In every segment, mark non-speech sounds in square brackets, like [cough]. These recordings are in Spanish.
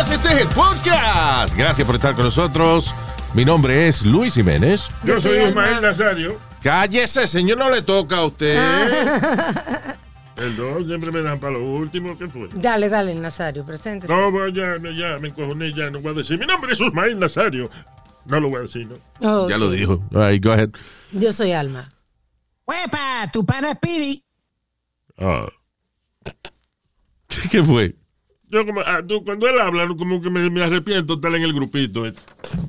Terricolas, este es el podcast. Gracias por estar con nosotros. Mi nombre es Luis Jiménez. Yo soy Ismael Nazario. Cállese, señor, no le toca a usted. [laughs] Perdón, siempre me dan para lo último. ¿Qué fue? Dale, dale, Nazario, preséntese. No, voy, ya, me- ya me encojoné, ya no voy a decir. Mi nombre es Ismael Nazario. No lo voy a decir, ¿no? Oh, Ya lo dijo. All right, go ahead. Yo soy Alma. ¡Huepa! ¡Tu pana Speedy! Ah. [laughs] ¿Qué fue? Yo como, ah, tú, cuando él habla, como que me, me arrepiento estar en el grupito. eh.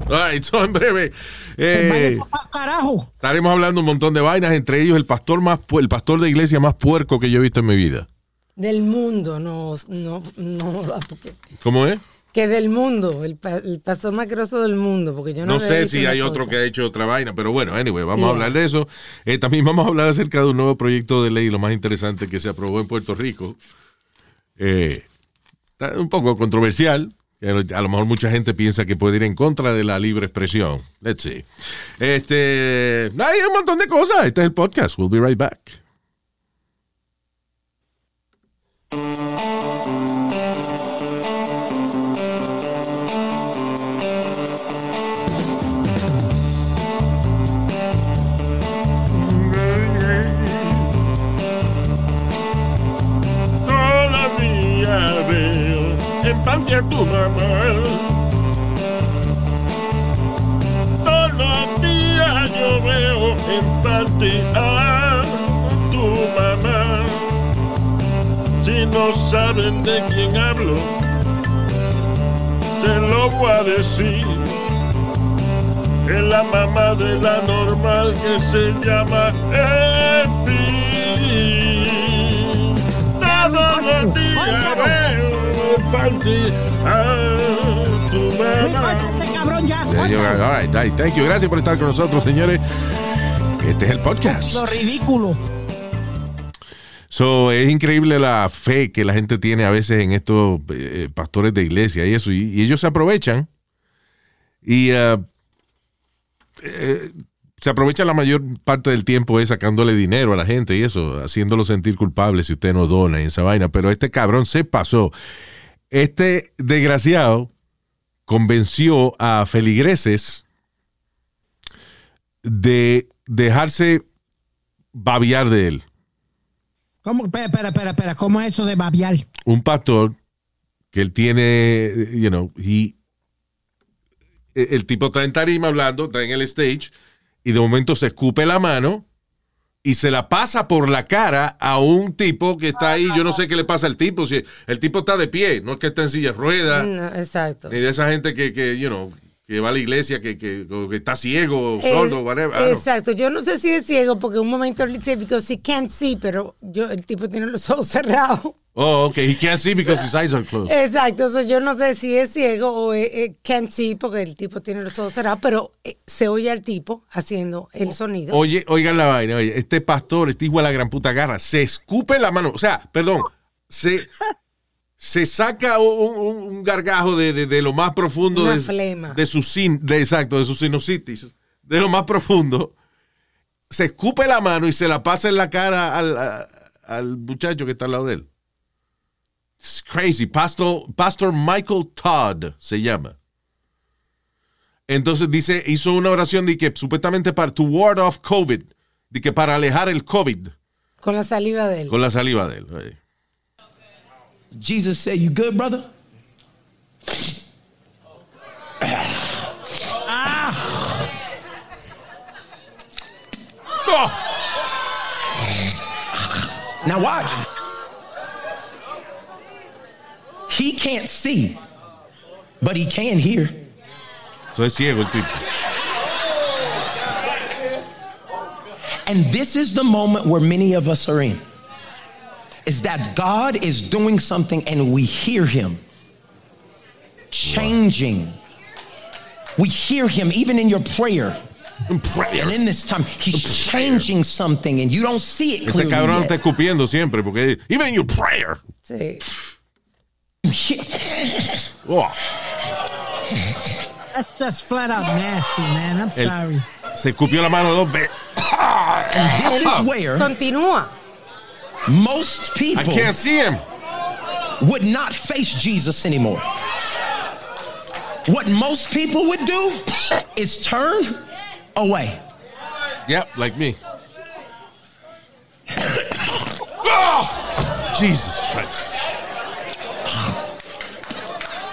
All right, [laughs] so en breve. ¡Vaya eh, carajo! estaremos hablando un montón de vainas, entre ellos el pastor más el pastor de iglesia más puerco que yo he visto en mi vida. Del mundo, no, no, no, porque, ¿Cómo es? que del mundo, el, pa- el pastor más grosso del mundo, porque yo no sé si hay otro que ha hecho otra vaina, pero bueno, anyway, vamos a hablar de eso. Eh, también vamos a hablar acerca de un nuevo proyecto de ley, lo más interesante que se aprobó en Puerto Rico. Eh, está un poco controversial. A lo mejor mucha gente piensa que puede ir en contra de la libre expresión. Let's see. Este, hay un montón de cosas. Este es el podcast. We'll be right back. Tu mamá. Todos los días yo veo en panty a tu mamá. Si no saben de quién hablo, se lo voy a decir. Es la mamá de la normal que se llama Epi. A tu mamá. este cabrón ya! All right, all right. Thank you. Gracias por estar con nosotros, señores. Este es el podcast. Lo ridículo. So, es increíble la fe que la gente tiene a veces en estos eh, pastores de iglesia y eso, y, y ellos se aprovechan y eh, eh, se aprovechan la mayor parte del tiempo es sacándole dinero a la gente y eso, haciéndolo sentir culpable si usted no dona y esa vaina, pero este cabrón se pasó. Este desgraciado convenció a feligreses de dejarse babiar de él. ¿Cómo? Espera, espera, espera, espera. ¿Cómo es eso de babiar? un pastor que él tiene, you know, he- el tipo está en tarima hablando, está en el stage, y de momento se escupe la mano y se la pasa por la cara a un tipo que está ahí. Yo no sé qué le pasa al tipo, si el tipo está de pie, no es que está en silla de ruedas, No, exacto. ni de esa gente que, que, you know, que va a la iglesia, que, que, está ciego, o sordo, Es- whatever. Exacto, yo no sé si es ciego porque en un momento él dice, because he can't see, pero yo, el tipo tiene los [laughs] ojos cerrados. Oh, okay, he can't see because his eyes are closed. Exacto, so yo no sé si es ciego o eh, can't see porque el tipo tiene los ojos cerrados, pero eh, se oye al tipo haciendo el sonido. Oye, oigan la vaina, oye, este pastor, este hijo de la gran puta garra, se escupe la mano, o sea, perdón, se, se saca un, un- un gargajo de, de- de lo más profundo Una de, flema. de su sin, de, exacto, de su sinusitis, de lo más profundo, se escupe la mano y se la pasa en la cara al, a- al muchacho que está al lado de él. It's crazy. Pastor, Pastor Michael Todd se llama. Entonces dice, hizo una oración de que supuestamente para to ward off COVID, de que para alejar el COVID Con la saliva de él. con la saliva de él. Jesus said, You good, brother? Ah. Ah. Now watch. He can't see, but he can hear. So es ciego el tipo. And this is the moment where many of us are in. Is that God is doing something and we hear him. changing. We hear him even in your prayer. Prayer. And in this time, he's changing something and you don't see it Este clearly. cabrón está escupiendo siempre, porque even in your prayer. Sí. Oh, That's just flat out nasty, man. I'm El- sorry. se escupió la mano dos veces. and This is ah. where Continúa. Most I people can't see him. would not face Jesus anymore. What most people would do is turn away. Yep, like me. Oh, Jesus Christ.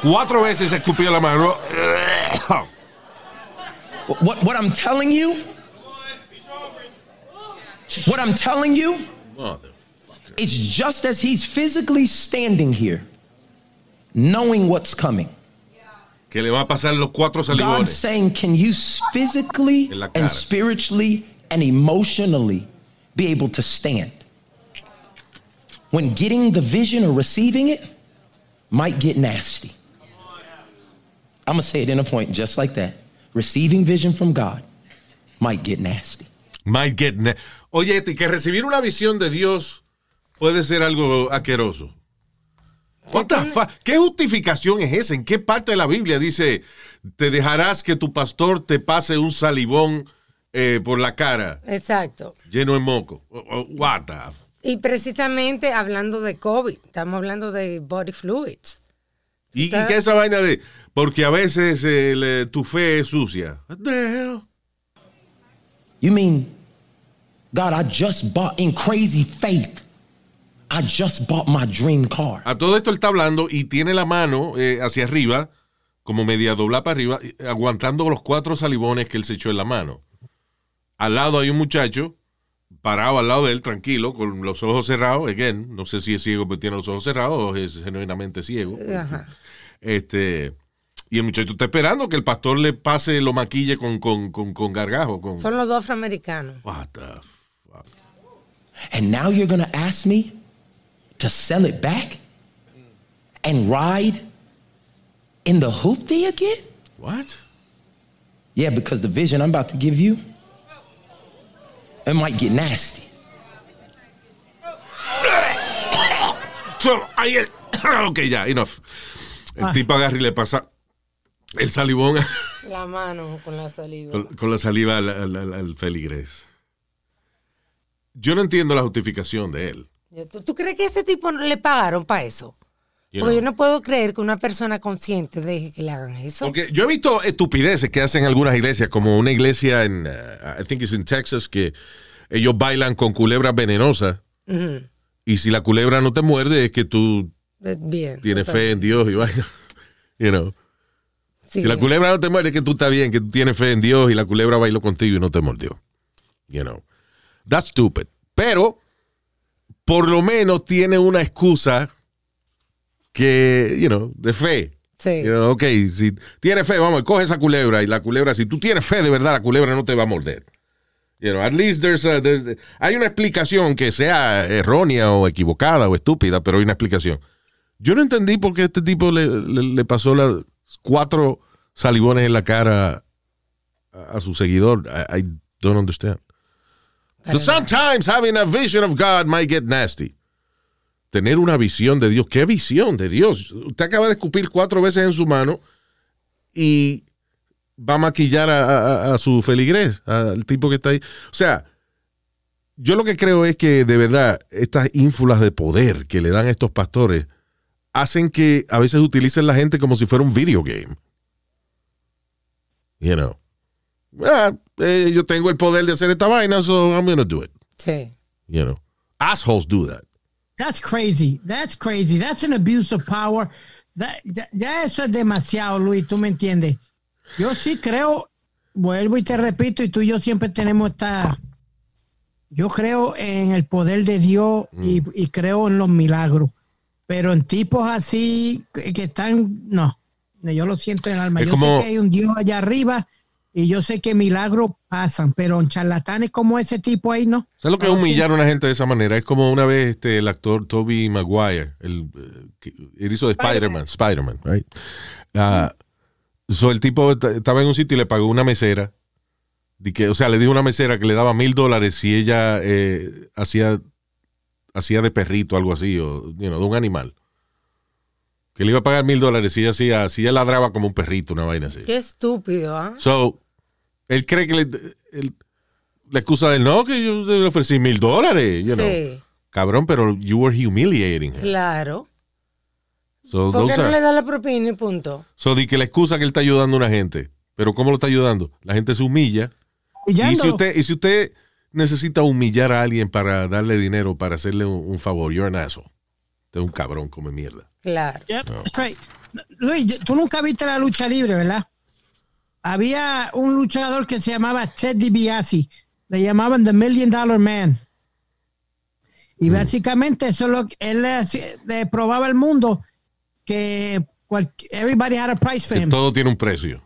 Cuatro veces escupió la mano. What, what I'm telling you, what I'm telling you Mother. Is just as he's physically standing here, knowing what's coming. Que le va a pasar los cuatro God's saying, can you physically En la cara. and spiritually and emotionally be able to stand? When getting the vision or receiving it might get nasty. I'm gonna say it in a point just like that. Receiving vision from God might get nasty. Might get na- Oye, que recibir una visión de Dios puede ser algo asqueroso. What the fuck? ¿Qué justificación es esa? ¿En qué parte de la Biblia dice te dejarás que tu pastor te pase un salivón eh, por la cara Exacto. lleno de moco? O- o- What the Y precisamente hablando de COVID, estamos hablando de body fluids. ¿Y, y es esa vaina de porque a veces eh, le- tu fe es sucia? What the hell? You mean, God, I just bought in crazy faith. I just bought my dream car. A todo esto él está hablando y tiene la mano eh, hacia arriba, como media dobla para arriba, y- aguantando los cuatro salivones que él se echó en la mano. Al lado hay un muchacho, parado al lado de él, tranquilo, con los ojos cerrados. Again, no sé si es ciego porque tiene los ojos cerrados o es genuinamente ciego. Ajá. Este, y el muchacho está esperando que el pastor le pase, lo maquille con, con, con, con gargajo. Con, Son los dos afroamericanos. What the fuck? And now you're going to ask me to sell it back and ride in the hoopty again? What? Yeah, because the vision I'm about to give you, it might get nasty. [coughs] Ok, ya, enough. El tipo agarra y le pasa el salivón [laughs] La mano con la saliva. con, con la saliva al, al- al- al feligrés. Yo no entiendo la justificación de él. ¿Tú, tú crees que ese tipo le pagaron para eso? you Porque know. yo no puedo creer que una persona consciente deje que le hagan eso. Porque yo he visto estupideces que hacen algunas iglesias, como una iglesia en, uh, I think it's in Texas, que ellos bailan con culebras venenosas. Y si la culebra no te muerde, es que tú Eh, Bien. tienes fe en Dios y vaina. [laughs] You know. Sí. Si la culebra no te muerde, es que tú estás bien, que tú tienes fe en Dios y la culebra bailó contigo y no te mordió. You know. That's stupid. Pero, por lo menos tiene una excusa que, you know, de fe. Sí. You know, ok, si tienes fe, vamos, coge esa culebra y la culebra, si tú tienes fe de verdad, la culebra no te va a morder. You know, at least there's a- there's- hay una explicación que sea errónea o equivocada o estúpida, pero hay una explicación. Yo no entendí por qué este tipo le, le- le pasó las cuatro salivones en la cara a, a su seguidor. I, I don't understand. Because sometimes having a vision of God might get nasty. Tener una visión de Dios. ¿Qué visión de Dios? Usted acaba de escupir cuatro veces en su mano y va a maquillar a, a- a su feligrés, al tipo que está ahí. O sea, yo lo que creo es que de verdad estas ínfulas de poder que le dan a estos pastores hacen que a veces utilicen la gente como si fuera un video game. You know. Ah, eh, yo tengo el poder de hacer esta vaina, so I'm gonna do it. Sí. You know. Assholes do that. That's crazy. That's crazy. That's an abuse of power. That- ya, ya eso es demasiado, Luis, tú me entiendes. Yo sí creo, vuelvo y te repito, y tú y yo siempre tenemos esta... Yo creo en el poder de Dios y, y creo en los milagros. Pero en tipos así que, que están, no, yo lo siento en el alma. Es yo como- sé que hay un Dios allá arriba Y yo sé que milagros pasan, pero en charlatanes como ese tipo ahí, ¿no? ¿Sabes lo que es humillar a una gente de esa manera? Es como una vez este, el actor Toby Maguire, el, eh, hizo de Spider-Man, Spider-Man, right? Ah, so el tipo estaba en un sitio y le pagó una mesera. de que, o sea, le dijo a una mesera que le daba mil dólares si ella eh, hacía, hacía de perrito, algo así, o you know, de un animal. Que le iba a pagar mil dólares si ella, hacía, si ella ladraba como un perrito, una vaina así. Qué estúpido, ¿ah? So, él cree que le, él- la excusa del no, que yo le ofrecí mil dólares. you know. Sí, Cabrón, pero you were humiliating her. claro. So, ¿Por qué no are- le da la propina y punto? so, di que la excusa que él está ayudando a una gente. Pero ¿cómo lo está ayudando? La gente se humilla. Y si usted, y si usted necesita humillar a alguien para darle dinero, para hacerle un, un favor, you're an asshole. Usted es un cabrón, come mierda. Claro. Yep, that's right. Luis, tú nunca viste la lucha libre, ¿verdad? Había un luchador que se llamaba Ted DiBiase. Le llamaban The Million Dollar Man. Mm. Y básicamente eso es lo que él le, hacía- le probaba al mundo que cual- everybody had a price for Que him. todo tiene un precio.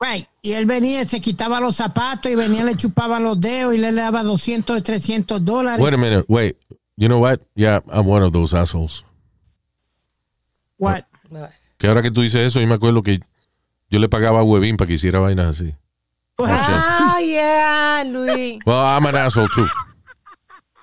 Right. Y él venía, se quitaba los zapatos y venía, le chupaban los dedos y le daba 200, 300 dólares. Wait a minute, wait. You know what? Yeah, I'm one of those assholes. What? Que ahora que tú dices eso, yo me acuerdo que yo le pagaba a Webin para que hiciera vainas así. Ah, yeah, Luis. [laughs] Well, I'm an asshole too.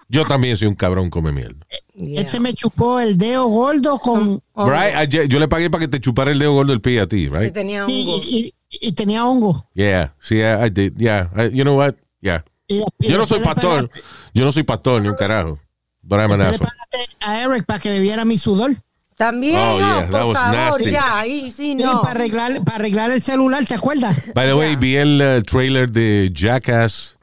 Yo también soy un cabrón come mierda. Yeah. Él se me chupó el dedo gordo con... Right? Ayer- yo le pagué para que te chupara el dedo gordo del pie a ti, right? tenía y, hongo. y- y tenía hongo. Yeah, sí, I, I did. Yeah, I- you know what? Yeah. Yo no soy pastor. Yo no soy pastor ni un carajo. But I'm an asshole. pagaste a Eric para que bebiera mi sudor. También, Oh, no, yeah, that por was favor, nasty. ya, ahí sí, Sí, no. para, arreglar, para arreglar el celular, ¿te acuerdas? By the way, vi el uh, trailer de Jackass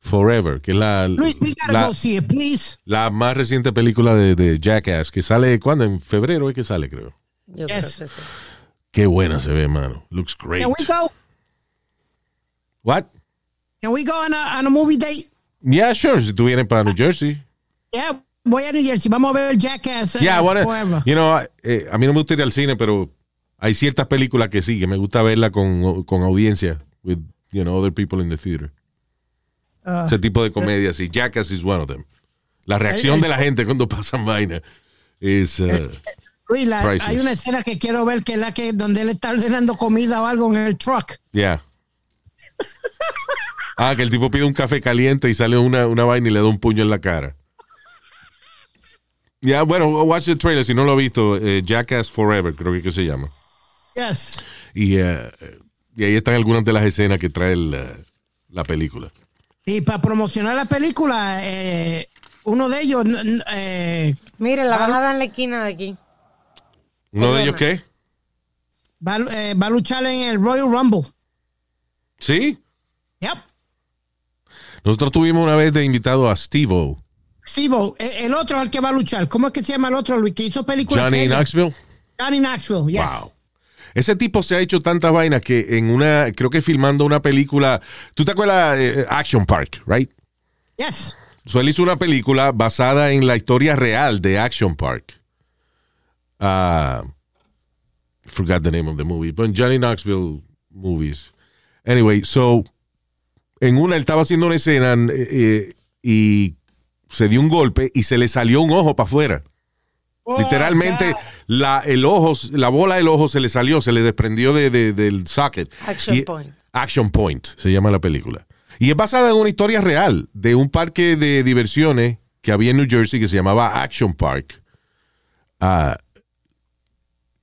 Forever, que es la, Luis, we gotta la, go see it, please. la más reciente película de, de Jackass, que sale, ¿cuándo? En febrero es que sale, creo. Yo Yes. creo que sí. Qué buena se ve, mano. Looks great. Can we go? What? Can we go on a, on a movie date? Yeah, sure. Si tú vienes para New Jersey. Yeah, voy a New Jersey. Vamos a ver Jackass eh, Yeah, wanna- you know, eh, a mí no me gusta ir al cine, pero hay ciertas películas que sí, que me gusta verla con, con audiencia, with, you know, other people in the theater. Ah. Ese tipo de comedias, y Jackass is one of them. La reacción de la gente cuando pasan vaina es... uh, Luis, la- Priceless. hay una escena que quiero ver que es la que donde él está ordenando comida o algo en el truck. yeah. Ah, que el tipo pide un café caliente y sale una, una vaina y le da un puño en la cara. Ya, bueno, watch the trailer si no lo has visto. eh, Jackass Forever, creo que, que se llama. Yes. Y, eh, y ahí están algunas de las escenas que trae el, la película. Y para promocionar la película, eh, uno de ellos eh, Mire, la van a dar en la esquina de aquí. ¿Uno de ellos qué? va, a- eh, va a luchar en el Royal Rumble. Sí. Yep. Nosotros tuvimos una vez de invitado a Steve-O, Steve, eh, el otro el que va a luchar. ¿Cómo es que se llama el otro, Luis? Que hizo películas. Johnny serias? Knoxville. Johnny Knoxville, yes. Wow. Ese tipo se ha hecho tantas vainas que en una, creo que filmando una película, ¿tú te acuerdas? eh, Action Park, right? Yes. So, él hizo una película basada en la historia real de Action Park. Ah, forgot the name of the movie, but Johnny Knoxville movies. Anyway, so en una él estaba haciendo una escena eh, eh, y se dio un golpe y se le salió un ojo para afuera. Oh, Literalmente, la, el ojo, la bola del ojo se le salió, se le desprendió de, de- del socket. Action Y- Point. Action Point se llama la película. Y es basada en una historia real de un parque de diversiones que había en New Jersey que se llamaba Action Park.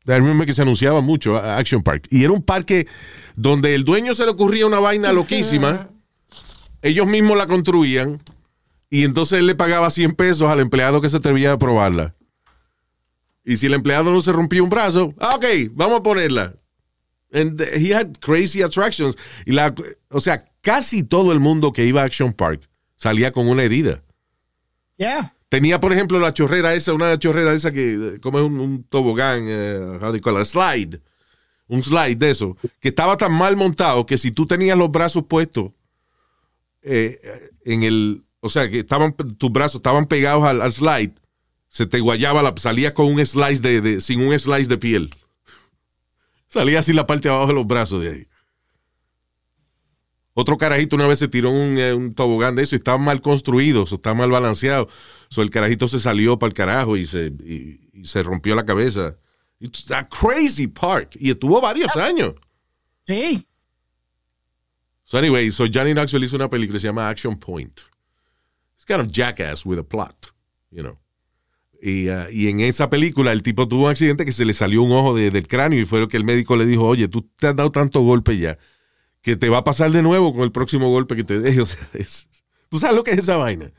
Remember que se anunciaba mucho ah, Action Park. Y era un parque donde el dueño se le ocurría una vaina loquísima. [laughs] ellos mismos la construían. Y entonces él le pagaba 100 pesos al empleado que se atrevía a probarla. Y si el empleado no se rompía un brazo, ah, ok, vamos a ponerla. And he had crazy attractions. Y la, o sea, casi todo el mundo que iba a Action Park salía con una herida. Yeah. Tenía, por ejemplo, la chorrera esa, una chorrera esa que, como es un, un tobogán, how do you call it? A slide. Un slide de eso, que estaba tan mal montado que si tú tenías los brazos puestos eh, en el, o sea, que estaban, tus brazos estaban pegados al, al slide, se te guayaba, la, salías con un slice de, de- sin un slice de piel. Salía así la parte de abajo de los brazos de ahí. Otro carajito una vez se tiró un, eh, un tobogán de eso y estaba mal construido, o estaba mal balanceado. So el carajito se salió para el carajo y se, y- y se rompió la cabeza. It's a crazy park. Y estuvo varios años. Sí. So anyway, so Johnny Knoxville hizo una película que se llama Action Point. It's kind of jackass with a plot, you know. Y, uh, y en esa película el tipo tuvo un accidente que se le salió un ojo de- del cráneo y fue lo que el médico le dijo, oye, tú te has dado tanto golpe ya que te va a pasar de nuevo con el próximo golpe que te deje. [laughs] O sea, es- ¿tú sabes lo que es esa vaina?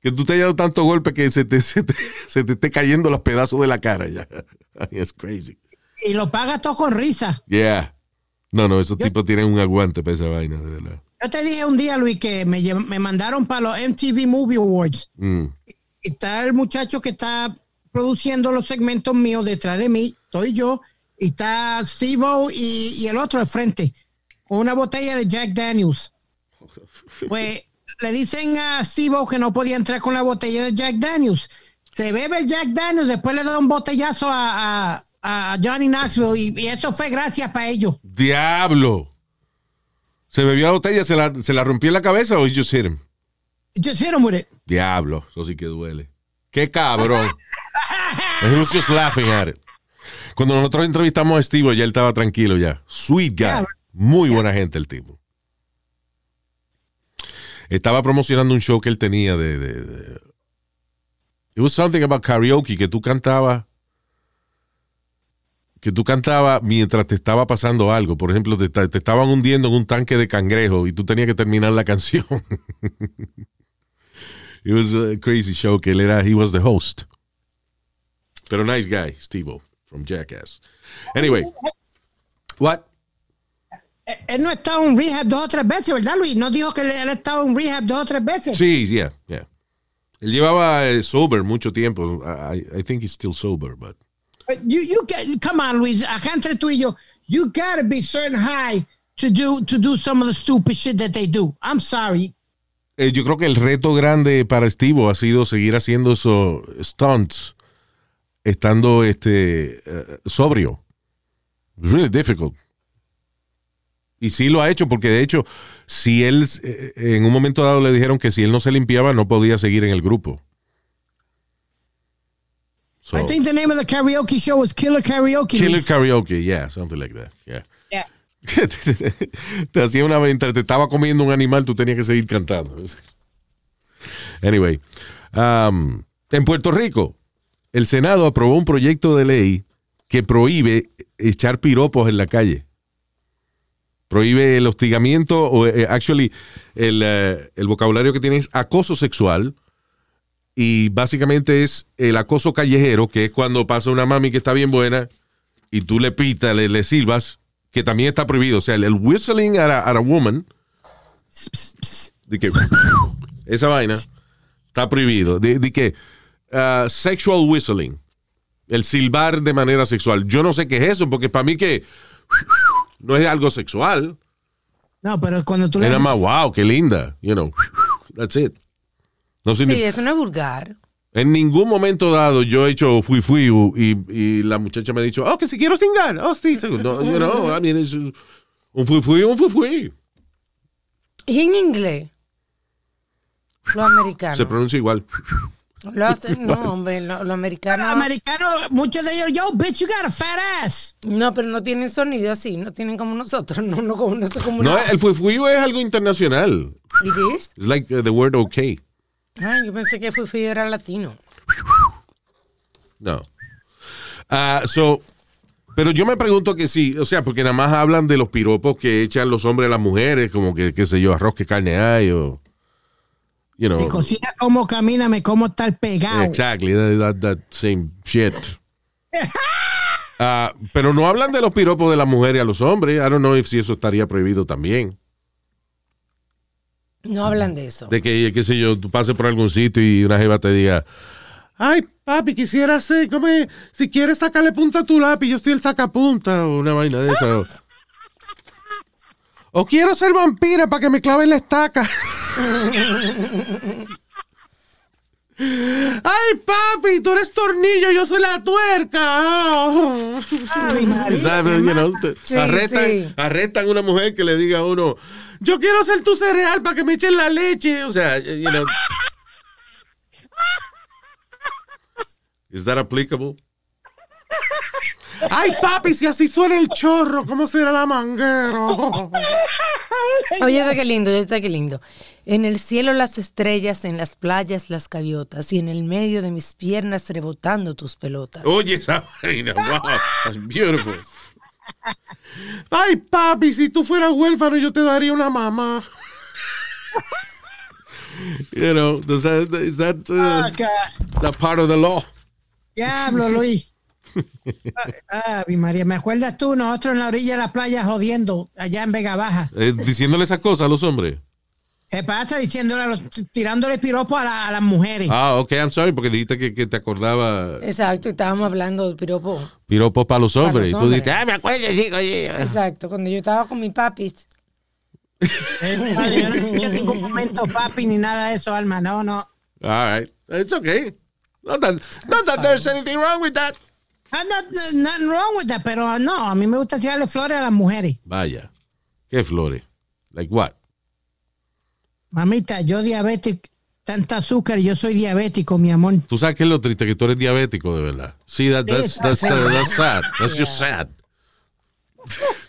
Que tú te hayas dado tanto golpe que se te, [laughs] se te, se te esté cayendo los pedazos de la cara ya. [laughs] Es crazy. Y lo paga todo con risa. Yeah. No, no, esos tipos tienen un aguante para esa vaina, de verdad. Yo te dije un día, Luis, que me, me mandaron para los MTV Movie Awards. Mm. Y está el muchacho que está produciendo los segmentos míos detrás de mí, estoy yo, y está Steve O y, y el otro al frente, con una botella de Jack Daniels. [laughs] Pues le dicen a Steve O que no podía entrar con la botella de Jack Daniels. Se bebe el Jack Daniels, después le da un botellazo a, a- a Johnny Knoxville y, y eso fue gracias para ellos. Diablo. ¿Se bebió la botella? ¿Se la, se la rompió en la cabeza o just hit him? Just hit him with it. Diablo. Eso sí que duele. Qué cabrón. He was just laughing at it. Cuando nosotros entrevistamos a Steve, ya él estaba tranquilo ya. Sweet guy. Muy buena gente el tipo. Estaba promocionando un show que él tenía de, de, de- It was something about karaoke, que tú cantabas que tú cantabas mientras te estaba pasando algo. Por ejemplo, te, te estaban hundiendo en un tanque de cangrejo y tú tenías que terminar la [laughs] canción. It was a crazy show que él era, he was the host. Pero nice guy, Steve from Jackass. Anyway, what? Eh, Él no ha estado en rehab dos o tres veces, ¿verdad, Luis? No dijo que él ha estado en rehab dos o tres veces. Sí, yeah, yeah. Él llevaba eh, sober mucho tiempo. I, I think he's still sober, But you, come on, Luis, entre tú y yo, you gotta be certain high to do, some of the stupid shit that they do. I'm sorry. eh, yo creo que el reto grande para Steve ha sido seguir haciendo esos stunts estando este eh, sobrio. Really difficult. Y sí lo ha hecho, porque de hecho, si él eh, en un momento dado le dijeron que si él no se limpiaba, no podía seguir en el grupo. So, I think the name of the karaoke show was Killer Karaoke. Killer karaoke, yeah, something like that. Yeah. Yeah. [laughs] te hacía una mientras te estaba comiendo un animal, tú tenías que seguir cantando. [laughs] Anyway, um, en Puerto Rico, el Senado aprobó un proyecto de ley que prohíbe echar piropos en la calle. Prohíbe el hostigamiento, o eh, actually, el, eh, el vocabulario que tiene es acoso sexual. Y básicamente es el acoso callejero, que es cuando pasa una mami que está bien buena y tú le pitas, le, le silbas, que también está prohibido. O sea, el, el whistling at a, at a woman, de que esa vaina está prohibido. De, de que uh, sexual whistling, el silbar de manera sexual. Yo no sé qué es eso, porque para mí que no es algo sexual. No, pero cuando tú le haces- más, wow, qué linda. You know, that's it. No Sí, eso no es vulgar. en ningún momento dado yo he hecho fui fui y, y la muchacha me ha dicho, oh, que si quiero singar. Oh, sí. No, you know, I mean, it's un fui fui, un fui fui. Y en inglés. Lo americano. Se pronuncia igual. Lo hacen, no, hombre, lo, lo americano. Los americanos, muchos de ellos, yo, bitch, you got a fat ass. No, pero no tienen sonido así, no tienen como nosotros, [laughs] no, no como no como No, el fui fui es algo internacional. It is? It's like uh, the word okay. Ay, yo pensé que Fufi era latino. No. Ah, so, pero yo me pregunto que sí, o sea, porque nada más hablan de los piropos que echan los hombres a las mujeres, como que, qué sé yo, arroz que carne hay, o, you know. Me cocina como camíname, cómo estar pegado. Exactly, that, that- that same shit. Ah, pero no hablan de los piropos de las mujeres a los hombres. I don't know if si eso estaría prohibido también. No hablan de eso. De que, qué sé yo, tú pases por algún sitio y una jeva te diga, ay, papi, quisiera hacer, como, si quieres sacarle punta a tu lápiz, yo estoy el sacapunta, o una vaina de esa. O, quiero ser vampira para que me claven la estaca. [laughs] Ay, papi, tú eres tornillo, yo soy la tuerca. Ave María, ¿Sabes? You know, te- Sí, arrestan, sí. arrestan una mujer que le diga a uno, yo quiero ser tu cereal para que me echen la leche. O sea, you know. Is that applicable? Ay, papi, si así suena el chorro, ¿cómo será la manguera? Oye, está qué lindo, está qué lindo. En el cielo las estrellas, en las playas las gaviotas y en el medio de mis piernas rebotando tus pelotas. Oye, esa vaina, wow, that's beautiful. [laughs] Ay, papi, si tú fueras huérfano, yo te daría una mamá. [laughs] You know, does that, is that, uh, is that part of the law? Diablo, Luis. [laughs] Ah, Ave María, ¿me acuerdas tú? Nosotros en la orilla de la playa jodiendo, allá en Vega Baja. Eh, diciéndole esas cosas a los hombres. ¿Qué pasa? Diciéndole a los, tirándole piropos a, la- a las mujeres. Ah, ok, I'm sorry, porque dijiste que, que te acordaba Exacto, estábamos hablando de piropo. piropos para los hombres. los y tú dijiste, ah, me acuerdo, sí, oye. Exacto, cuando yo estaba con mi papi. Eh, yo no escuché en ningún momento papi ni nada de eso, Alma. No, no. All right, it's okay. Not that, not that there's anything wrong with that. Ah, no- no- nothing wrong with that, pero no, a mí me gusta tirarle flores a las mujeres. Vaya, qué flores. Like what? Mamita, yo diabético, tanta azúcar y yo soy diabético, mi amor. Tú sabes que es lo triste que tú eres diabético, de verdad. Sí, that, that's, that's, uh, that's sad. That's just sad. [laughs]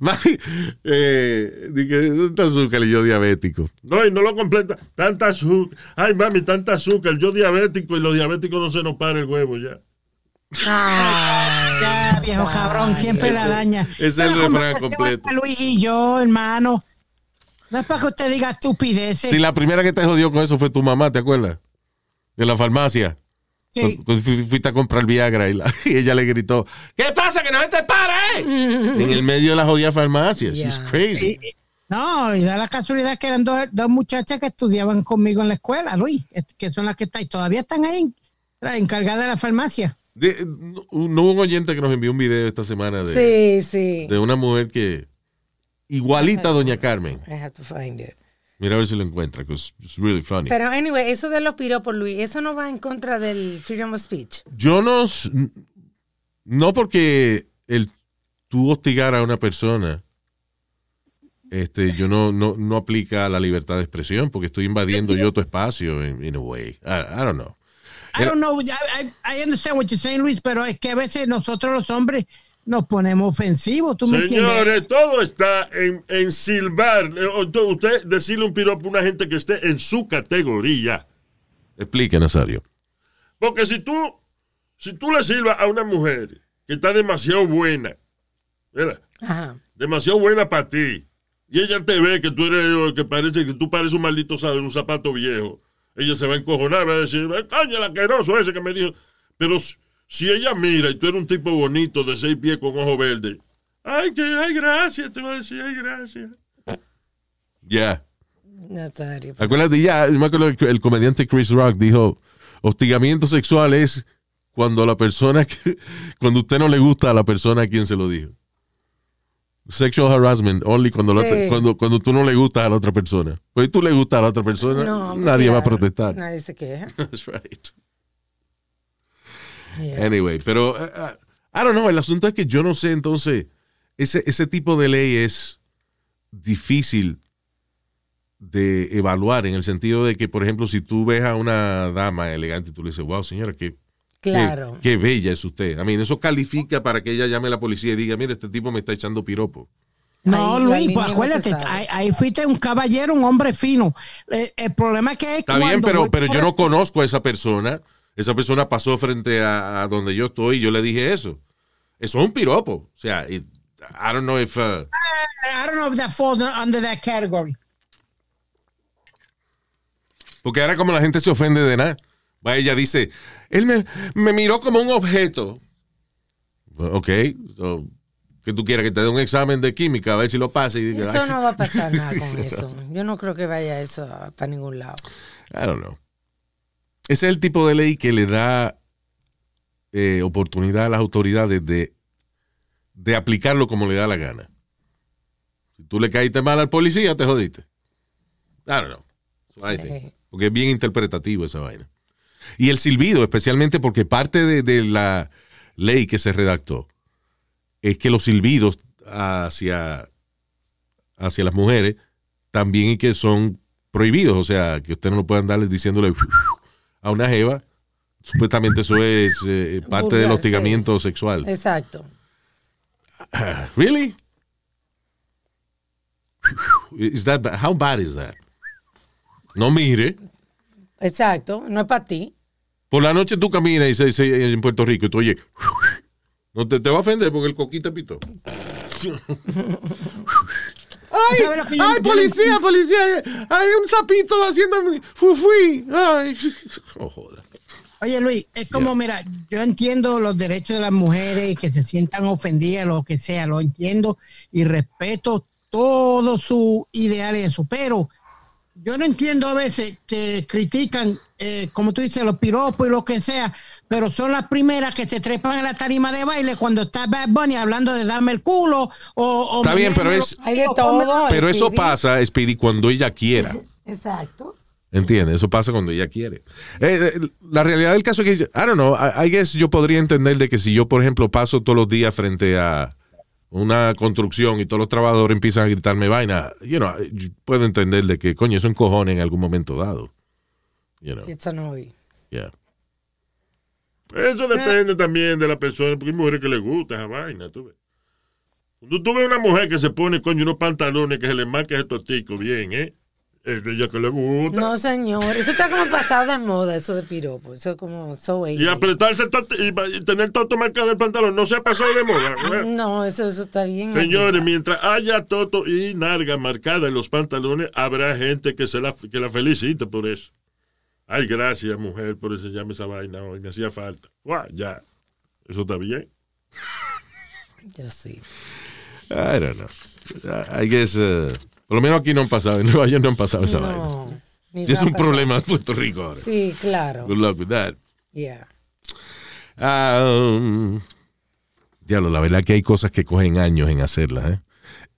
Mami, eh, dije, tanta azúcar y yo diabético. No, y no lo completa. Tanta azúcar. Ay, mami, tanta azúcar. Yo diabético y los diabéticos no se nos para el huevo ya. Ya, viejo cabrón, siempre la daña. ese es el refrán completo. Luis y yo, hermano. No es para que usted diga estupideces. Si la primera que te jodió con eso fue tu mamá, ¿te acuerdas? En la farmacia. Sí. Fuiste a comprar Viagra y, la- [laughs] y ella le gritó, ¿qué pasa? Que no se te para, eh? [laughs] en el medio de la jodida farmacia. She's Yeah. crazy. No, y da la casualidad que eran dos, dos muchachas que estudiaban conmigo en la escuela, Luis, que son las que están, y todavía están ahí, la encargada de la farmacia. De- no, no hubo un oyente que nos envió un video esta semana de, Sí, sí. de una mujer que igualita a Doña Carmen. I have to find it. Mira a ver si lo encuentra, que es it's really funny. Pero, anyway, eso de los piropos, Luis, eso no va en contra del freedom of speech. Yo no, no porque el tú hostigar a una persona, este, yo no, no, no aplica a la libertad de expresión porque estoy invadiendo yo tu espacio in, in a way. I, I don't know. I don't know, I, I- I understand what you're saying, Luis, pero es que a veces nosotros los hombres nos ponemos ofensivos, ¿tú me entiendes? Señores, todo está en, en silbar. Eh, Usted decirle un piropo a una gente que esté en su categoría. Explique, Nazario. Porque si tú, si tú le silbas a una mujer que está demasiado buena, ¿verdad? Ajá. demasiado buena para ti, y ella te ve que tú eres, que parece que tú pareces un maldito un zapato viejo, ella se va a encojonar, va a decir, coño, el asqueroso ese que me dijo. Pero si ella mira y tú eres un tipo bonito de seis pies con ojo verde, ay, que, ay, gracias, te va a decir, ay, gracias. Ya. Nazario. Acuérdate, ya, yo me acuerdo que el comediante Chris Rock dijo, hostigamiento sexual es cuando la persona, que, [laughs] cuando usted no le gusta a la persona a quien se lo dijo. Sexual harassment, only cuando, Sí. cuando, cuando tú no le gustas a la otra persona. Pues tú le gustas a la otra persona, No, nadie va a protestar. Nadie se queja. [laughs] That's right. Yeah. Anyway, pero, uh, I don't know, el asunto es que yo no sé, entonces, ese, ese tipo de ley es difícil de evaluar en el sentido de que, por ejemplo, si tú ves a una dama elegante y tú le dices, wow, señora, qué, Claro. qué, bella es usted. A mí, eso califica para que ella llame a la policía y diga, mire, este tipo me está echando piropo. No, Ahí Luis, pues no acuérdate, ahí, ahí fuiste un caballero, un hombre fino. Eh, el problema es que es Está bien, pero, pero yo no conozco a esa persona. Esa persona pasó frente a, a donde yo estoy y yo le dije eso. Eso es un piropo. O sea, it- I don't know if... uh, I don't know if that falls under that category. Porque ahora como la gente se ofende de nada. Va, ella dice, él me, me miró como un objeto. Ok, so, que tú quieras que te dé un examen de química a ver si lo pasa y diga, Eso "Ay, no va a pasar nada [laughs] con eso. Yo no creo que vaya eso para ningún lado. I don't know. Ese es el tipo de ley que le da eh, oportunidad a las autoridades de, de aplicarlo como le da la gana. Si tú le caíste mal al policía, te jodiste. I don't know. So I think. Sí. Porque es bien interpretativo esa vaina. Y el silbido, especialmente porque parte de, de la ley que se redactó es que los silbidos hacia, hacia las mujeres también y que son prohibidos. O sea, que usted no lo puede andar diciéndole a una jeva. Supuestamente eso es eh, [laughs] parte del hostigamiento sexual. Exacto. [sighs] Really? Is that how bad is that? No mire. Exacto. No es para ti. Por la noche tú caminas y se dice en Puerto Rico y tú oye, no te, te va a ofender porque el coquita pitó. [laughs] ¿Tú sabes lo que yo- yo no entiendo? policía! Hay un sapito haciendo fui. Ay. [laughs] Oh, joder. Oye Luis, es como, mira, yo entiendo los derechos de las mujeres que se sientan ofendidas, lo que sea, lo entiendo y respeto todo su ideal y eso, pero yo no entiendo a veces que critican, eh, como tú dices, los piropos y lo que sea, pero son las primeras que se trepan en la tarima de baile cuando está Bad Bunny hablando de darme el culo o... o Está bien, pero es- los- Hay de o todo. Pero eso Speedy. pasa, Speedy, cuando ella quiera. [laughs] Exacto. ¿Entiendes? Eso pasa cuando ella quiere. Eh, eh, la realidad del caso es que, I don't know, I, I guess yo podría entender de que si yo, por ejemplo, paso todos los días frente a una construcción y todos los trabajadores empiezan a gritarme vaina, you know, yo puedo entender de que, coño, eso encojone en algún momento dado. You know, It's annoying. yeah. Eso depende también de la persona, porque hay mujeres que les gusta esa vaina, tú ves. Cuando tú ves una mujer que se pone, coño, unos pantalones que se le marca ese totico bien, ¿eh? Es de ella que le gusta. No, señor. Eso está como pasado de moda, eso de piropo. Eso es como so Y 80. apretarse el y, tener toto marcado en el pantalón, no se ha pasado de moda. ¿verdad? No, eso, eso está bien. Señores, mientras haya toto y narga marcada en los pantalones, habrá gente que se la, que la felicite por eso. Ay, gracias, mujer, por enseñarme esa vaina hoy. Me hacía falta. Guau, ya. Eso está bien. [laughs] Yo sí. I don't know. I guess, uh, por lo menos aquí no han pasado, en Nueva York no han pasado esa vaina. No. ni Y es un problema de Puerto Rico ahora. Sí, claro. Good luck with that. Yeah. Um, diablo, la verdad que hay cosas que cogen años en hacerlas. ¿eh?